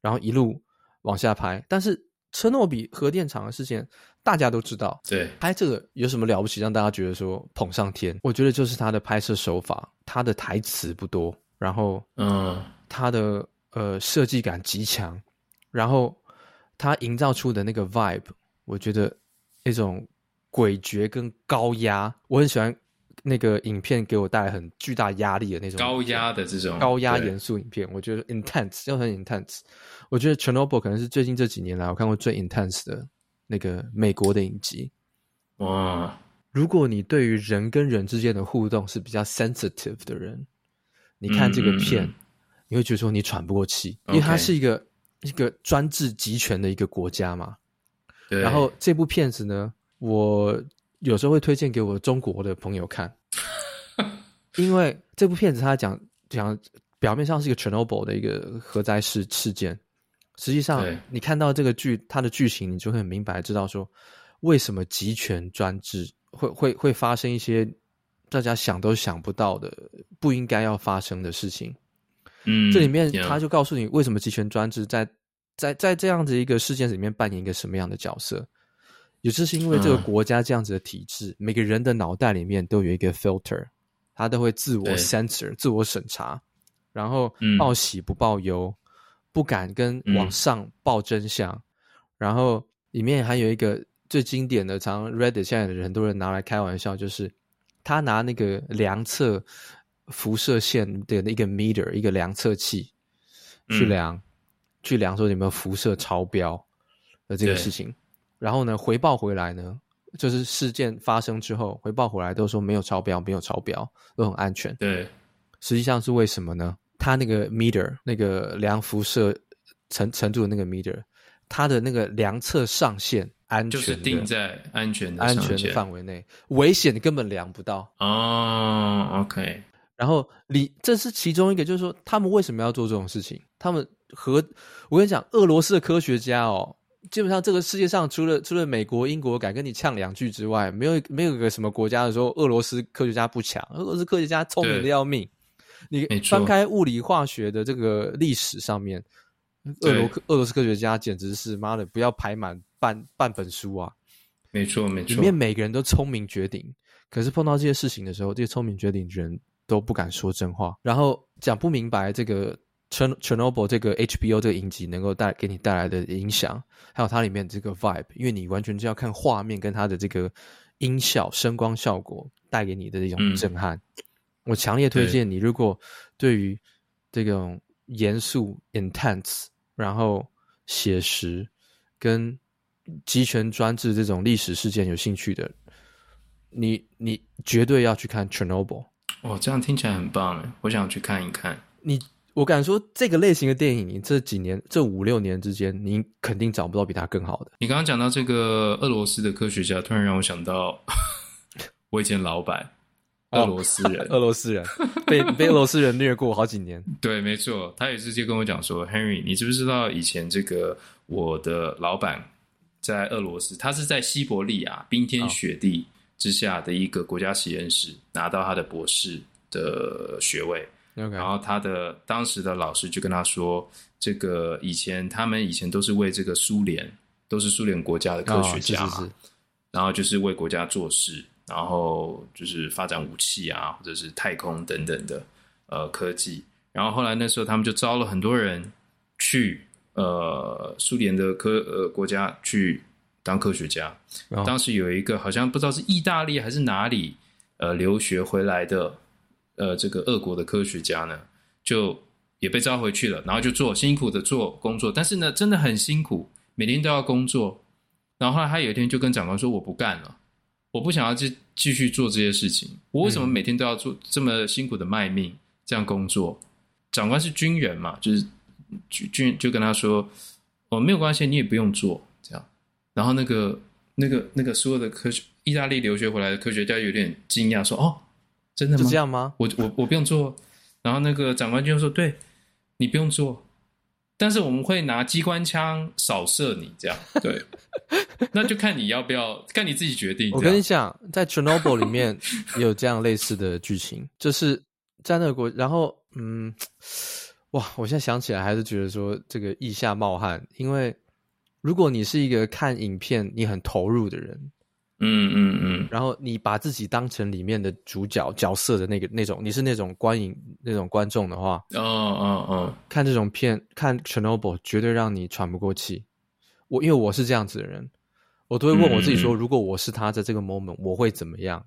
Speaker 1: 然后一路往下拍。但是车诺比核电厂的事情。大家都知道，
Speaker 2: 对，
Speaker 1: 拍这个有什么了不起？让大家觉得说捧上天？我觉得就是他的拍摄手法，他的台词不多，然后，嗯，他的呃设计感极强，然后他营造出的那个 vibe，我觉得那种诡谲跟高压，我很喜欢那个影片给我带来很巨大压力的那种
Speaker 2: 高压的这种
Speaker 1: 高压严肃影片，我觉得 intense 就很 intense。我觉得 Chernobyl 可能是最近这几年来我看过最 intense 的。那个美国的影集，
Speaker 2: 哇！
Speaker 1: 如果你对于人跟人之间的互动是比较 sensitive 的人，你看这个片，嗯嗯嗯你会觉得说你喘不过气，因为它是一个一个专制集权的一个国家嘛。
Speaker 2: 对。
Speaker 1: 然后这部片子呢，我有时候会推荐给我中国的朋友看，[LAUGHS] 因为这部片子它讲讲表面上是一个 Chernobyl 的一个核灾事事件。实际上，你看到这个剧，它的剧情，你就会很明白知道说，为什么集权专制会会会发生一些大家想都想不到的不应该要发生的事情。嗯，这里面他就告诉你为什么集权专制在在在这样子一个事件里面扮演一个什么样的角色。也就是因为这个国家这样子的体制，嗯、每个人的脑袋里面都有一个 filter，他都会自我 censor 自我审查，然后报喜不报忧。不敢跟往上报真相，嗯、然后里面还有一个最经典的，常 Reddit 现在很多人拿来开玩笑，就是他拿那个量测辐射线的那个 meter 一个量测器去量，嗯、去量说有没有辐射超标的这个事情，然后呢回报回来呢，就是事件发生之后回报回来都说没有超标，没有超标，都很安全。
Speaker 2: 对，
Speaker 1: 实际上是为什么呢？他那个 meter 那个量辐射程程度的那个 meter，它的那个量测上限安全
Speaker 2: 就是定在安全的
Speaker 1: 安全的范围内，危险你根本量不到。
Speaker 2: 哦，OK。
Speaker 1: 然后你这是其中一个，就是说他们为什么要做这种事情？他们和我跟你讲，俄罗斯的科学家哦，基本上这个世界上除了除了美国、英国敢跟你呛两句之外，没有没有一个什么国家的时候俄罗斯科学家不强，俄罗斯科学家聪明的要命。你翻开物理化学的这个历史上面，俄罗俄罗斯科学家简直是妈的不要排满半半本书啊！
Speaker 2: 没错没错，
Speaker 1: 里面每个人都聪明绝顶，可是碰到这些事情的时候，这些聪明绝顶的人都不敢说真话，然后讲不明白这个 Chernobyl 这个 HBO 这个影集能够带给你带来的影响，还有它里面这个 vibe，因为你完全就要看画面跟它的这个音效、声光效果带给你的这种震撼。嗯我强烈推荐你，如果对于这种严肃、intense，然后写实跟集权专制这种历史事件有兴趣的，你你绝对要去看《Chernobyl》。
Speaker 2: 哦，这样听起来很棒诶！我想去看一看。
Speaker 1: 你我敢说，这个类型的电影，你这几年这五六年之间，你肯定找不到比它更好的。
Speaker 2: 你刚刚讲到这个俄罗斯的科学家，突然让我想到我以前老板。俄罗斯人，
Speaker 1: 俄罗斯人被被俄罗斯人虐过好几年。[LAUGHS]
Speaker 2: 对，没错，他也直接跟我讲说：“Henry，你知不知道以前这个我的老板在俄罗斯，他是在西伯利亚冰天雪地之下的一个国家实验室拿到他的博士的学位。然后他的当时的老师就跟他说，这个以前他们以前都是为这个苏联，都是苏联国家的科学家嘛，
Speaker 1: 哦，是是是，
Speaker 2: 然后就是为国家做事。”然后就是发展武器啊，或者是太空等等的呃科技。然后后来那时候他们就招了很多人去呃苏联的科呃国家去当科学家。哦。当时有一个好像不知道是意大利还是哪里呃留学回来的呃这个俄国的科学家呢，就也被招回去了。然后就做辛苦的做工作，但是呢真的很辛苦，每天都要工作。然后后来他有一天就跟长官说：“我不干了。”我不想要继继续做这些事情。我为什么每天都要做这么辛苦的卖命这样工作？长官是军人嘛，就是军军就跟他说：“哦，没有关系，你也不用做这样。”然后那个那个那个所有的科学意大利留学回来的科学家有点惊讶，说：“哦，真的吗？
Speaker 1: 就这样吗？
Speaker 2: 我我我不用做。”然后那个长官就说：“对，你不用做。”但是我们会拿机关枪扫射你，这样对，[LAUGHS] 那就看你要不要，看你自己决定。
Speaker 1: 我跟你讲，在 Chernobyl 里面也有这样类似的剧情，就是在那个国，然后嗯，哇，我现在想起来还是觉得说这个腋下冒汗，因为如果你是一个看影片你很投入的人。
Speaker 2: 嗯嗯嗯，
Speaker 1: 然后你把自己当成里面的主角角色的那个那种，你是那种观影那种观众的话，
Speaker 2: 哦哦哦，
Speaker 1: 看这种片看 Chernobyl 绝对让你喘不过气。我因为我是这样子的人，我都会问我自己说，嗯、如果我是他在这个 moment，我会怎么样？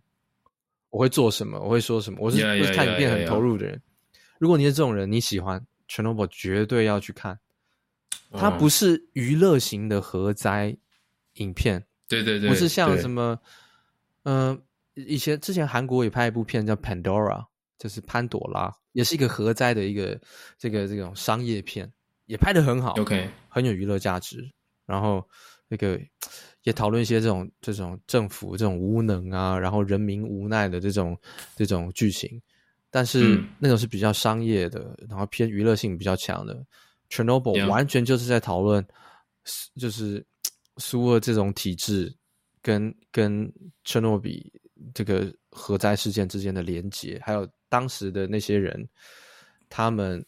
Speaker 1: 我会做什么？我会说什么？我是 yeah, yeah, yeah, yeah, yeah. 我是看影片很投入的人。如果你是这种人，你喜欢 Chernobyl，绝对要去看。它不是娱乐型的核灾影片。
Speaker 2: 对对对，
Speaker 1: 不是像什么，嗯、呃，以前之前韩国也拍一部片叫《Pandora》，就是潘朵拉，也是一个核灾的一个这个这种商业片，也拍的很好
Speaker 2: ，OK，
Speaker 1: 很有娱乐价值。然后那个也讨论一些这种这种政府这种无能啊，然后人民无奈的这种这种剧情，但是那种是比较商业的，然后偏娱乐性比较强的。Chernobyl 完全就是在讨论，就是。苏俄这种体制跟跟切诺比这个核灾事件之间的连结，还有当时的那些人，他们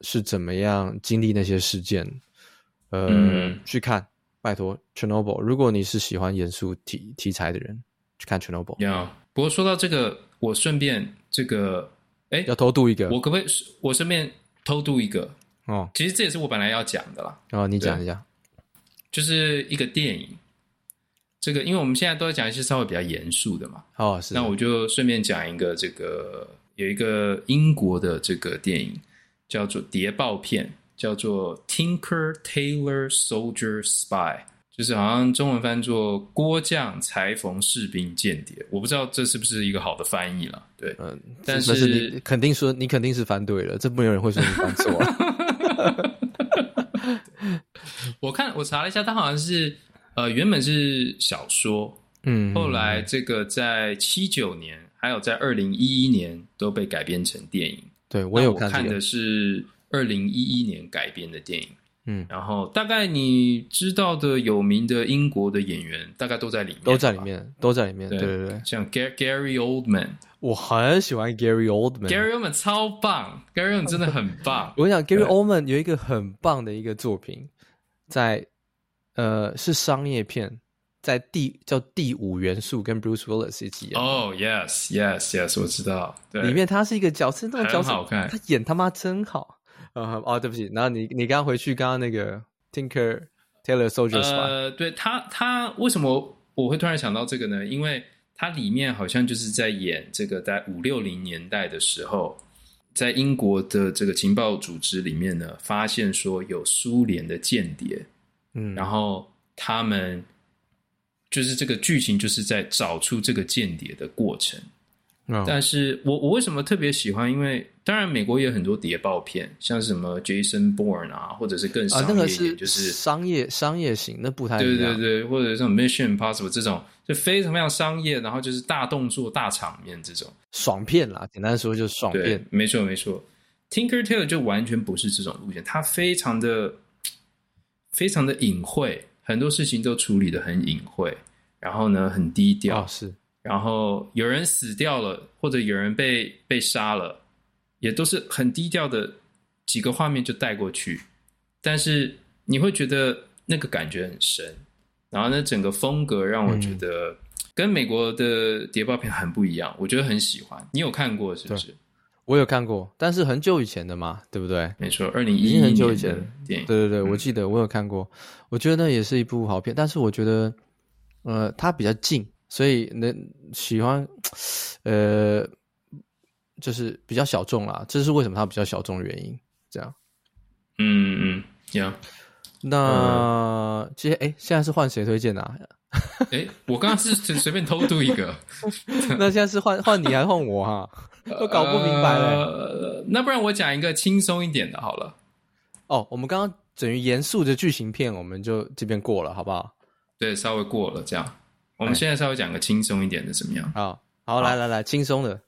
Speaker 1: 是怎么样经历那些事件？呃，嗯、去看，拜托，Chernobyl。如果你是喜欢严肃题题材的人，去看 Chernobyl。
Speaker 2: 要，不过说到这个，我顺便这个，哎，
Speaker 1: 要偷渡一个，
Speaker 2: 我可不可以？我顺便偷渡一个？
Speaker 1: 哦，
Speaker 2: 其实这也是我本来要讲的啦。
Speaker 1: 哦，你讲一下。
Speaker 2: 就是一个电影。这个，因为我们现在都在讲一些稍微比较严肃的嘛。
Speaker 1: 哦，是。
Speaker 2: 那我就顺便讲一个，这个有一个英国的这个电影叫做谍报片，叫做《Tinker Tailor Soldier Spy》，就是好像中文翻作“郭匠裁缝士兵间谍”。我不知道这是不是一个好的翻译了。对，嗯，但是，
Speaker 1: 肯定说你肯定是翻对了，这没有人会说你翻错了。[LAUGHS] [LAUGHS]
Speaker 2: 我看我查了一下，它好像是。呃，原本是小说，嗯，后来这个在七九年，还有在二零一一年都被改编成电影。
Speaker 1: 对，我有看，
Speaker 2: 我看的是二零一一年改编的电影。嗯，然后大概你知道的有名的英国的演员，大概都在里面，
Speaker 1: 都在里面，都在里面。对对对，
Speaker 2: 像 Gary Oldman，
Speaker 1: 我很喜欢 Gary Oldman，Gary
Speaker 2: Oldman 超棒，Gary Oldman 真的很棒。[LAUGHS]
Speaker 1: 我跟你讲，Gary Oldman 有一个很棒的一个作品，在。呃，是商业片，在第叫第五元素，跟 Bruce Willis 一起演。
Speaker 2: 哦、oh,，Yes，Yes，Yes，我知道。对，
Speaker 1: 里面他是一个角色，那种角色
Speaker 2: 好看，
Speaker 1: 他演他妈真好。呃，哦，对不起，然后你你刚刚回去，刚刚那个 Tinker Taylor Soldier Spy。
Speaker 2: 呃，对他，他为什么我会突然想到这个呢？因为他里面好像就是在演这个，在五六零年代的时候，在英国的这个情报组织里面呢，发现说有苏联的间谍。嗯，然后他们就是这个剧情，就是在找出这个间谍的过程。哦、但是我我为什么特别喜欢？因为当然美国也有很多谍报片，像什么 Jason Bourne 啊，或者是更商业一点，啊那个、是
Speaker 1: 就是商业商业型，那不太。
Speaker 2: 对对对，或者这种 Mission Impossible 这种，就非常非常商业，然后就是大动作、大场面这种
Speaker 1: 爽片啦。简单说就是爽片，
Speaker 2: 没错没错。Tinker Tailor 就完全不是这种路线，它非常的。非常的隐晦，很多事情都处理的很隐晦，然后呢，很低调。
Speaker 1: 哦，是，
Speaker 2: 然后有人死掉了，或者有人被被杀了，也都是很低调的几个画面就带过去，但是你会觉得那个感觉很深。然后呢，整个风格让我觉得跟美国的谍报片很不一样，我觉得很喜欢。你有看过是不是？
Speaker 1: 我有看过，但是很久以前的嘛，对不对？
Speaker 2: 没错，二零一一年很久以前的电影。
Speaker 1: 对对对，我记得我有看过，我觉得那也是一部好片。但是我觉得，呃，它比较近，所以能喜欢，呃，就是比较小众啦。这是为什么它比较小众的原因。这样，
Speaker 2: 嗯嗯，这样。
Speaker 1: 那接哎，现在是换谁推荐啊？[LAUGHS]
Speaker 2: 哎，我刚刚是随便偷渡一个。[LAUGHS]
Speaker 1: 那现在是换换你还是换我哈？都搞不明白了，
Speaker 2: 呃。那不然我讲一个轻松一点的好了。
Speaker 1: 哦，我们刚刚等于严肃的剧情片，我们就这边过了，好不好？
Speaker 2: 对，稍微过了这样。我们现在稍微讲个轻松一点的，怎么样？
Speaker 1: 好，好，好来来来，轻松的。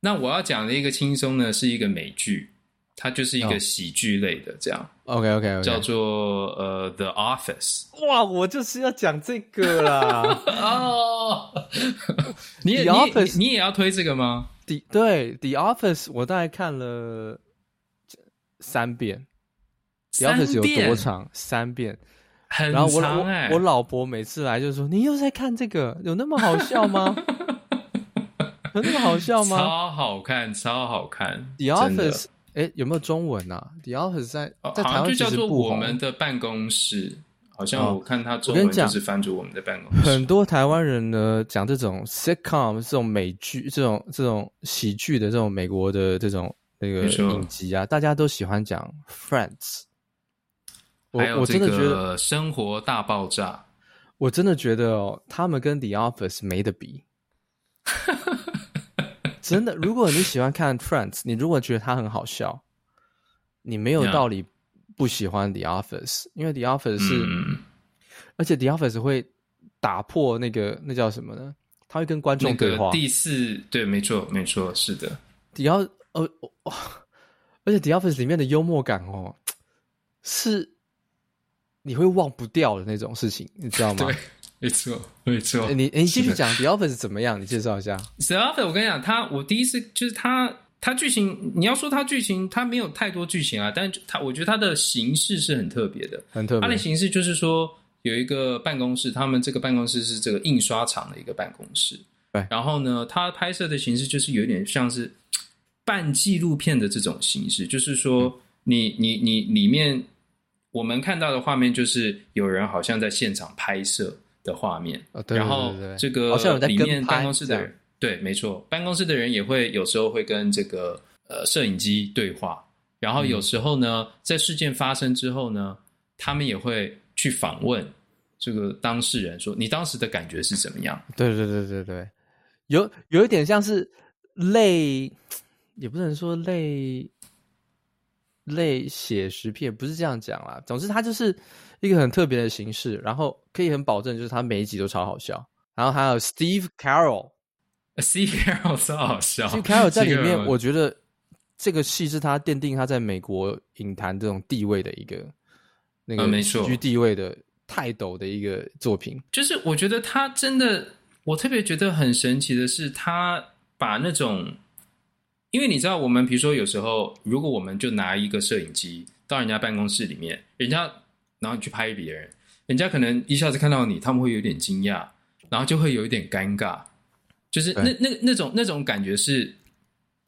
Speaker 2: 那我要讲的一个轻松呢，是一个美剧，它就是一个喜剧类的，这样。
Speaker 1: OK OK OK，
Speaker 2: 叫做呃《The Office》。
Speaker 1: 哇，我就是要讲这个啦。[LAUGHS]
Speaker 2: 哦，你也 The Office，你，你也要推这个吗？
Speaker 1: 对，《The Office》我大概看了三遍，《The Office》有多长？三遍，
Speaker 2: 然后我
Speaker 1: 我我老婆每次来就说：“你又在看这个？有那么好笑吗？有那么好笑吗？” [LAUGHS]
Speaker 2: 超好看，超好看，《
Speaker 1: The Office》哎，有没有中文啊？《The Office》在在台湾
Speaker 2: 就叫做我们的办公室。好像我看他中文就是翻着我们的办公室。
Speaker 1: 很多台湾人呢讲这种 sitcom 这种美剧、这种这种喜剧的这种美国的这种那个影集啊，大家都喜欢讲 Friends。
Speaker 2: 还有这个生活大爆炸，
Speaker 1: 我真的觉得哦，他们跟 The Office 没得比。真的，如果你喜欢看 Friends，你如果觉得他很好笑，你没有道理。不喜欢 The Office，因为 The Office 是，嗯、而且 The Office 会打破那个那叫什么呢？他会跟观众对话。
Speaker 2: 那个、第四，对，没错，没错，是的。
Speaker 1: The Office，呃，[LAUGHS] 而且 The Office 里面的幽默感哦，是你会忘不掉的那种事情，你知道吗？
Speaker 2: 对，没错，没错。
Speaker 1: 你你继续讲 The Office 怎么样？你介绍一下。
Speaker 2: The Office，我跟你讲，他我第一次就是他。它剧情，你要说它剧情，它没有太多剧情啊，但是它，我觉得它的形式是很特别的，
Speaker 1: 很特别。它
Speaker 2: 的形式就是说，有一个办公室，他们这个办公室是这个印刷厂的一个办公室，
Speaker 1: 对。
Speaker 2: 然后呢，它拍摄的形式就是有点像是半纪录片的这种形式，就是说你，你你你里面我们看到的画面就是有人好像在现场拍摄的画面，
Speaker 1: 哦、对对对对，
Speaker 2: 然后这个里面办公室的人，对，没错，办公室的人也会有时候会跟这个呃摄影机对话，然后有时候呢，嗯、在事件发生之后呢，他们也会去访问这个当事人，说你当时的感觉是怎么样？
Speaker 1: 对对对对对，有有一点像是类，也不能说类。类写实片不是这样讲啦，总之它就是一个很特别的形式，然后可以很保证，就是它每一集都超好笑。然后还有 Steve Carroll，Steve [LAUGHS]
Speaker 2: Carroll 超好笑
Speaker 1: ，Steve Carroll 在里面，我觉得这个戏是他奠定他在美国影坛这种地位的一个那个喜剧地位的泰斗的一个作品。
Speaker 2: 就是我觉得他真的，我特别觉得很神奇的是，他把那种。因为你知道，我们比如说有时候，如果我们就拿一个摄影机到人家办公室里面，人家然后去拍别人，人家可能一下子看到你，他们会有点惊讶，然后就会有一点尴尬，就是那那那种那种感觉是，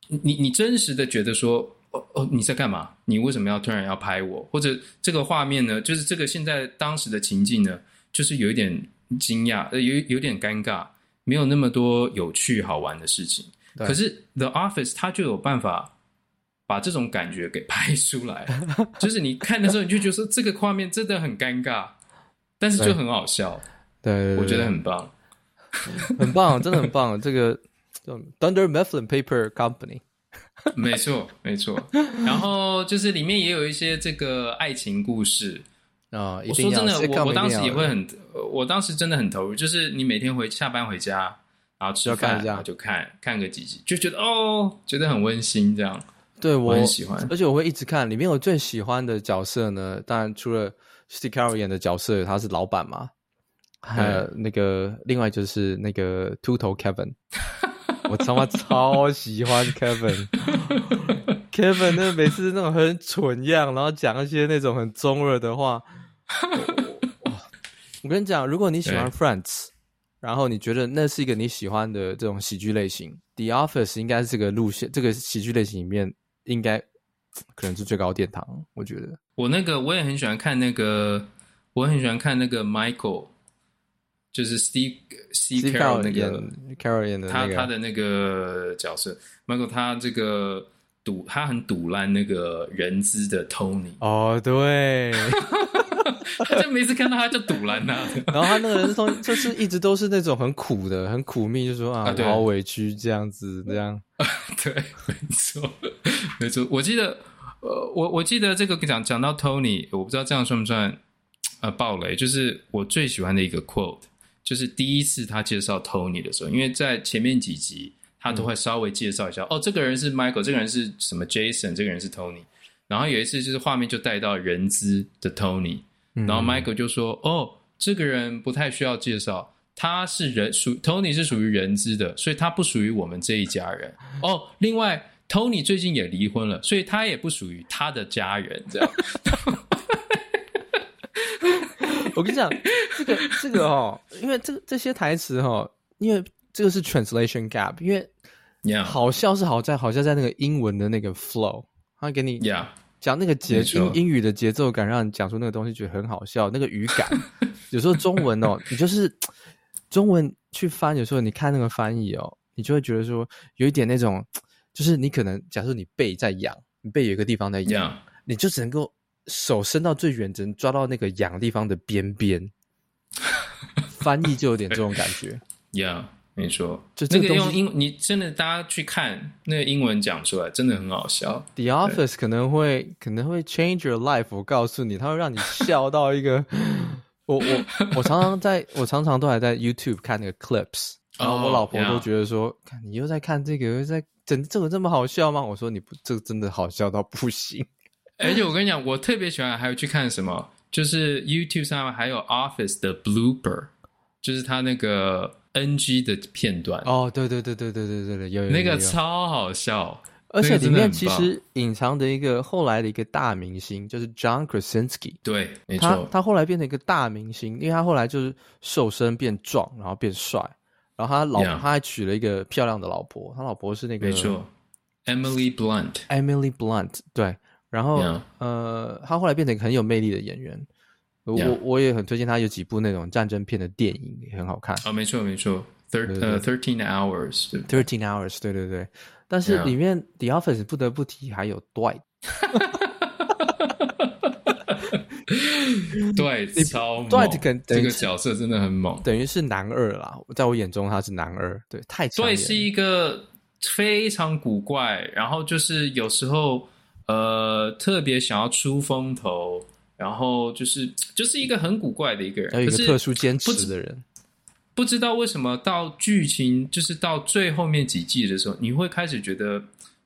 Speaker 2: 你你真实的觉得说，哦哦你在干嘛？你为什么要突然要拍我？或者这个画面呢？就是这个现在当时的情境呢，就是有一点惊讶，呃，有有点尴尬，没有那么多有趣好玩的事情。可是《The Office》它就有办法把这种感觉给拍出来，[LAUGHS] 就是你看的时候你就觉得说这个画面真的很尴尬，但是就很好笑。
Speaker 1: 对，对，对，对，
Speaker 2: 我觉得很棒，[LAUGHS]
Speaker 1: 很棒，真的很棒。这个 Thunder Mifflin Paper Company，[LAUGHS]
Speaker 2: 没错，没错。然后就是里面也有一些这个爱情故事
Speaker 1: 啊。
Speaker 2: 我说真的，我我当时也会很，我当时真的很投入。就是你每天回下班回家。然后吃饭，然后就看看个几集，就觉得哦，觉得很温馨，这样。
Speaker 1: 对我，
Speaker 2: 我很喜欢，
Speaker 1: 而且我会一直看。里面我最喜欢的角色呢，当然除了 Steve Carell 演的角色，他是老板嘛，还有那个另外就是那个秃头 Kevin，[LAUGHS] 我他妈超喜欢 Kevin。[LAUGHS] Kevin 那每次那种很蠢样，然后讲一些那种很中二的话。[LAUGHS] 我跟你讲，如果你喜欢 Friends。然后你觉得那是一个你喜欢的这种喜剧类型，《The Office》应该是这个路线，这个喜剧类型里面应该 [TSK] 可能是最高殿堂。我觉得
Speaker 2: 我那个我也很喜欢看那个，我很喜欢看那个 Michael，就是 Steve Steve Carell 那个
Speaker 1: Carell 演的
Speaker 2: 他他的那个角色 Michael，他这个赌他很赌烂那个人资的 Tony。
Speaker 1: 哦，对。[LAUGHS] [LAUGHS]
Speaker 2: 他就每次看到他就堵拦呐，
Speaker 1: 然后他那个人从 [LAUGHS] 就是一直都是那种很苦的、很苦命，就说啊，我好委屈这样子，这样。[LAUGHS]
Speaker 2: 对，没错，没错。我记得，呃，我我记得这个讲讲到 Tony，我不知道这样算不算呃爆雷？就是我最喜欢的一个 quote，就是第一次他介绍 Tony 的时候，因为在前面几集他都会稍微介绍一下，嗯、哦，这个人是 Michael，这个人是什么 Jason，这个人是 Tony。然后有一次就是画面就带到人资的 Tony。然后 Michael 就说：“嗯、哦，这个人不太需要介绍，他是人属 Tony 是属于人资的，所以他不属于我们这一家人。哦，另外 Tony 最近也离婚了，所以他也不属于他的家人。这样，[LAUGHS]
Speaker 1: 我跟你讲，这个这个哦，因为这这些台词哈、哦，因为这个是 translation gap，因为好笑是好在好笑在那个英文的那个 flow，他给你
Speaker 2: yeah。”
Speaker 1: 讲那个节英英语的节奏感，让你讲出那个东西觉得很好笑。那个语感，[LAUGHS] 有时候中文哦，你就是中文去翻，有时候你看那个翻译哦，你就会觉得说有一点那种，[TSK] 就是你可能假设你背在痒，你背有一个地方在痒，你就只能够手伸到最远，只能抓到那个痒地方的边边，[LAUGHS] 翻译就有点这种感觉。
Speaker 2: 痒。没错，就这个用英，你真的大家去看那个英文讲出来，真的很好笑。
Speaker 1: The Office 可能会可能会 change your life，我告诉你，它会让你笑到一个。[LAUGHS] 我我我常常在我常常都还在 YouTube 看那个 clips，然后我老婆都觉得说，哦、看你又在看这个，又在整这个这么好笑吗？我说你不，这个真的好笑到不行。[LAUGHS]
Speaker 2: 而且我跟你讲，我特别喜欢还有去看什么，就是 YouTube 上面还有 Office 的 Blooper，就是他那个。NG 的片段。
Speaker 1: 哦，对对对对对对对对，有，有，
Speaker 2: 那个超好笑，
Speaker 1: 而且里面其实隐藏的一个后来的一个大明星，就是 John Krasinski，
Speaker 2: 对，没错，
Speaker 1: 他他后来变成一个大明星，因为他后来就是瘦身变壮，然后变帅，然后他老婆.他还娶了一个漂亮的老婆，他老婆是那个
Speaker 2: 没错，Emily Blunt，Emily
Speaker 1: Blunt，对，然后
Speaker 2: Yeah.
Speaker 1: 呃，他后来变成一个很有魅力的演员。我.我也很推荐他有几部那种战争片的电影，也很好看。
Speaker 2: 啊，没错没错 thirteen hours，对不对
Speaker 1: ，thirteen hours，对对对。但是.里面 The Office 不得不提还有 Dwight。
Speaker 2: 对，[LAUGHS] 超猛。
Speaker 1: 对，这
Speaker 2: 个角色真的很猛，
Speaker 1: 等于是男二啦。在我眼中，他是男二，对，太强。
Speaker 2: 对，是一个非常古怪，然后就是有时候呃特别想要出风头，然后就是就是一个很古怪的一个人，
Speaker 1: 有一个特殊坚持的人
Speaker 2: 不。不知道为什么到剧情就是到最后面几季的时候，你会开始觉得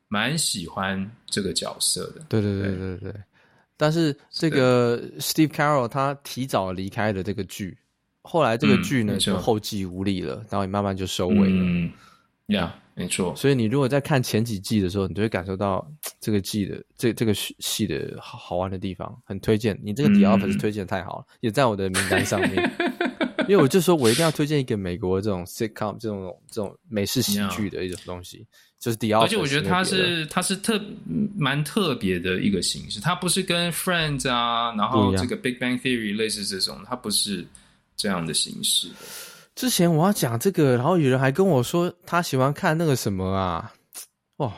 Speaker 2: 蛮喜欢这个角色的。
Speaker 1: 对对对对对。但是这个 Steve Carroll 他提早离开了这个剧，后来这个剧呢、嗯、就后继无力了，然后也慢慢就收尾了。
Speaker 2: 嗯，呀，没错。
Speaker 1: 所以你如果在看前几季的时候，你就会感受到这个季的这这个戏的好好玩的地方，很推荐。你这个 The Office 推荐的太好了，嗯、也在我的名单上面。[LAUGHS] 因为我就说我一定要推荐一个美国这种 sitcom 这种这种美式喜剧的一种东西。就是 The Office，
Speaker 2: 而且我觉得它是它是特蛮特别的一个形式，它不是跟 Friends 啊，然后这个 Big Bang Theory 类似这种，它不是这样的形式的。
Speaker 1: 之前我要讲这个，然后有人还跟我说他喜欢看那个什么啊，哇，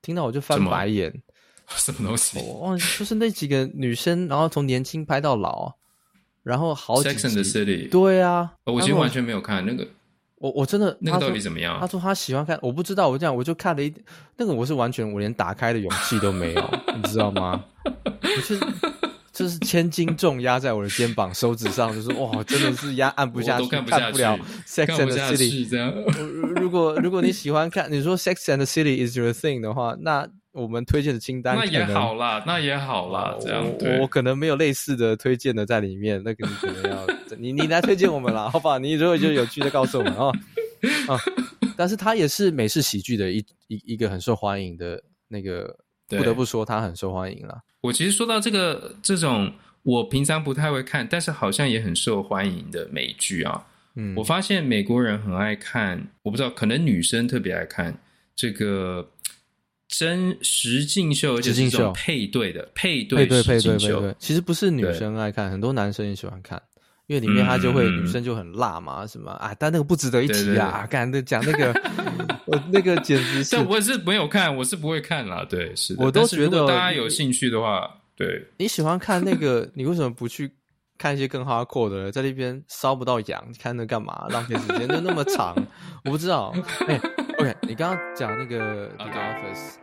Speaker 1: 听到我就翻白眼，[LAUGHS]
Speaker 2: 什么东西？
Speaker 1: 我忘记，就是那几个女生，然后从年轻拍到老，然后好几
Speaker 2: Sex and the City，
Speaker 1: 对啊，
Speaker 2: 我其实完全没有看那个。
Speaker 1: 我我真的
Speaker 2: 那个到底怎么样？
Speaker 1: 他说他喜欢看，我不知道。我这样我就看了一那个，我是完全我连打开的勇气都没有，你知道吗？就是就是千斤重压在我的肩膀、手指上，就是哇，真的是压按不下去，
Speaker 2: 看不下去，
Speaker 1: 看不了。Sex and the City
Speaker 2: 这样。[LAUGHS]
Speaker 1: 如果如果你喜欢看，你说 Sex and the City is your thing 的话，那我们推荐的清单
Speaker 2: 那也好啦，那也好啦，这样对。
Speaker 1: 我可能没有类似的推荐的在里面，那个你可能要。你你来推荐我们啦，好不好？你如果就有趣的告诉我们哦。啊，[LAUGHS] 但是它也是美式喜剧的一一一个很受欢迎的那个，不得不说他很受欢迎了。
Speaker 2: 我其实说到这个这种我平常不太会看，但是好像也很受欢迎的美剧啊，嗯，我发现美国人很爱看，我不知道可能女生特别爱看这个真实境秀，而且是这种配对的配对实境秀。
Speaker 1: 其实不是女生爱看，很多男生也喜欢看。因为里面他就会、嗯、女生就很辣嘛，什么啊？但那个不值得一提啊！刚才讲那个，[LAUGHS] 我那个简直是……
Speaker 2: 但我是没有看，我是不会看啦。对，是的，
Speaker 1: 我都觉得
Speaker 2: 大家有兴趣的话，对，
Speaker 1: 你喜欢看那个，你为什么不去看一些更 hardcore 的？在那边烧不到痒，看那干嘛？浪费时间，就那么长，我不知道。哎、欸、，OK，你刚刚讲那个 [LAUGHS] The Office。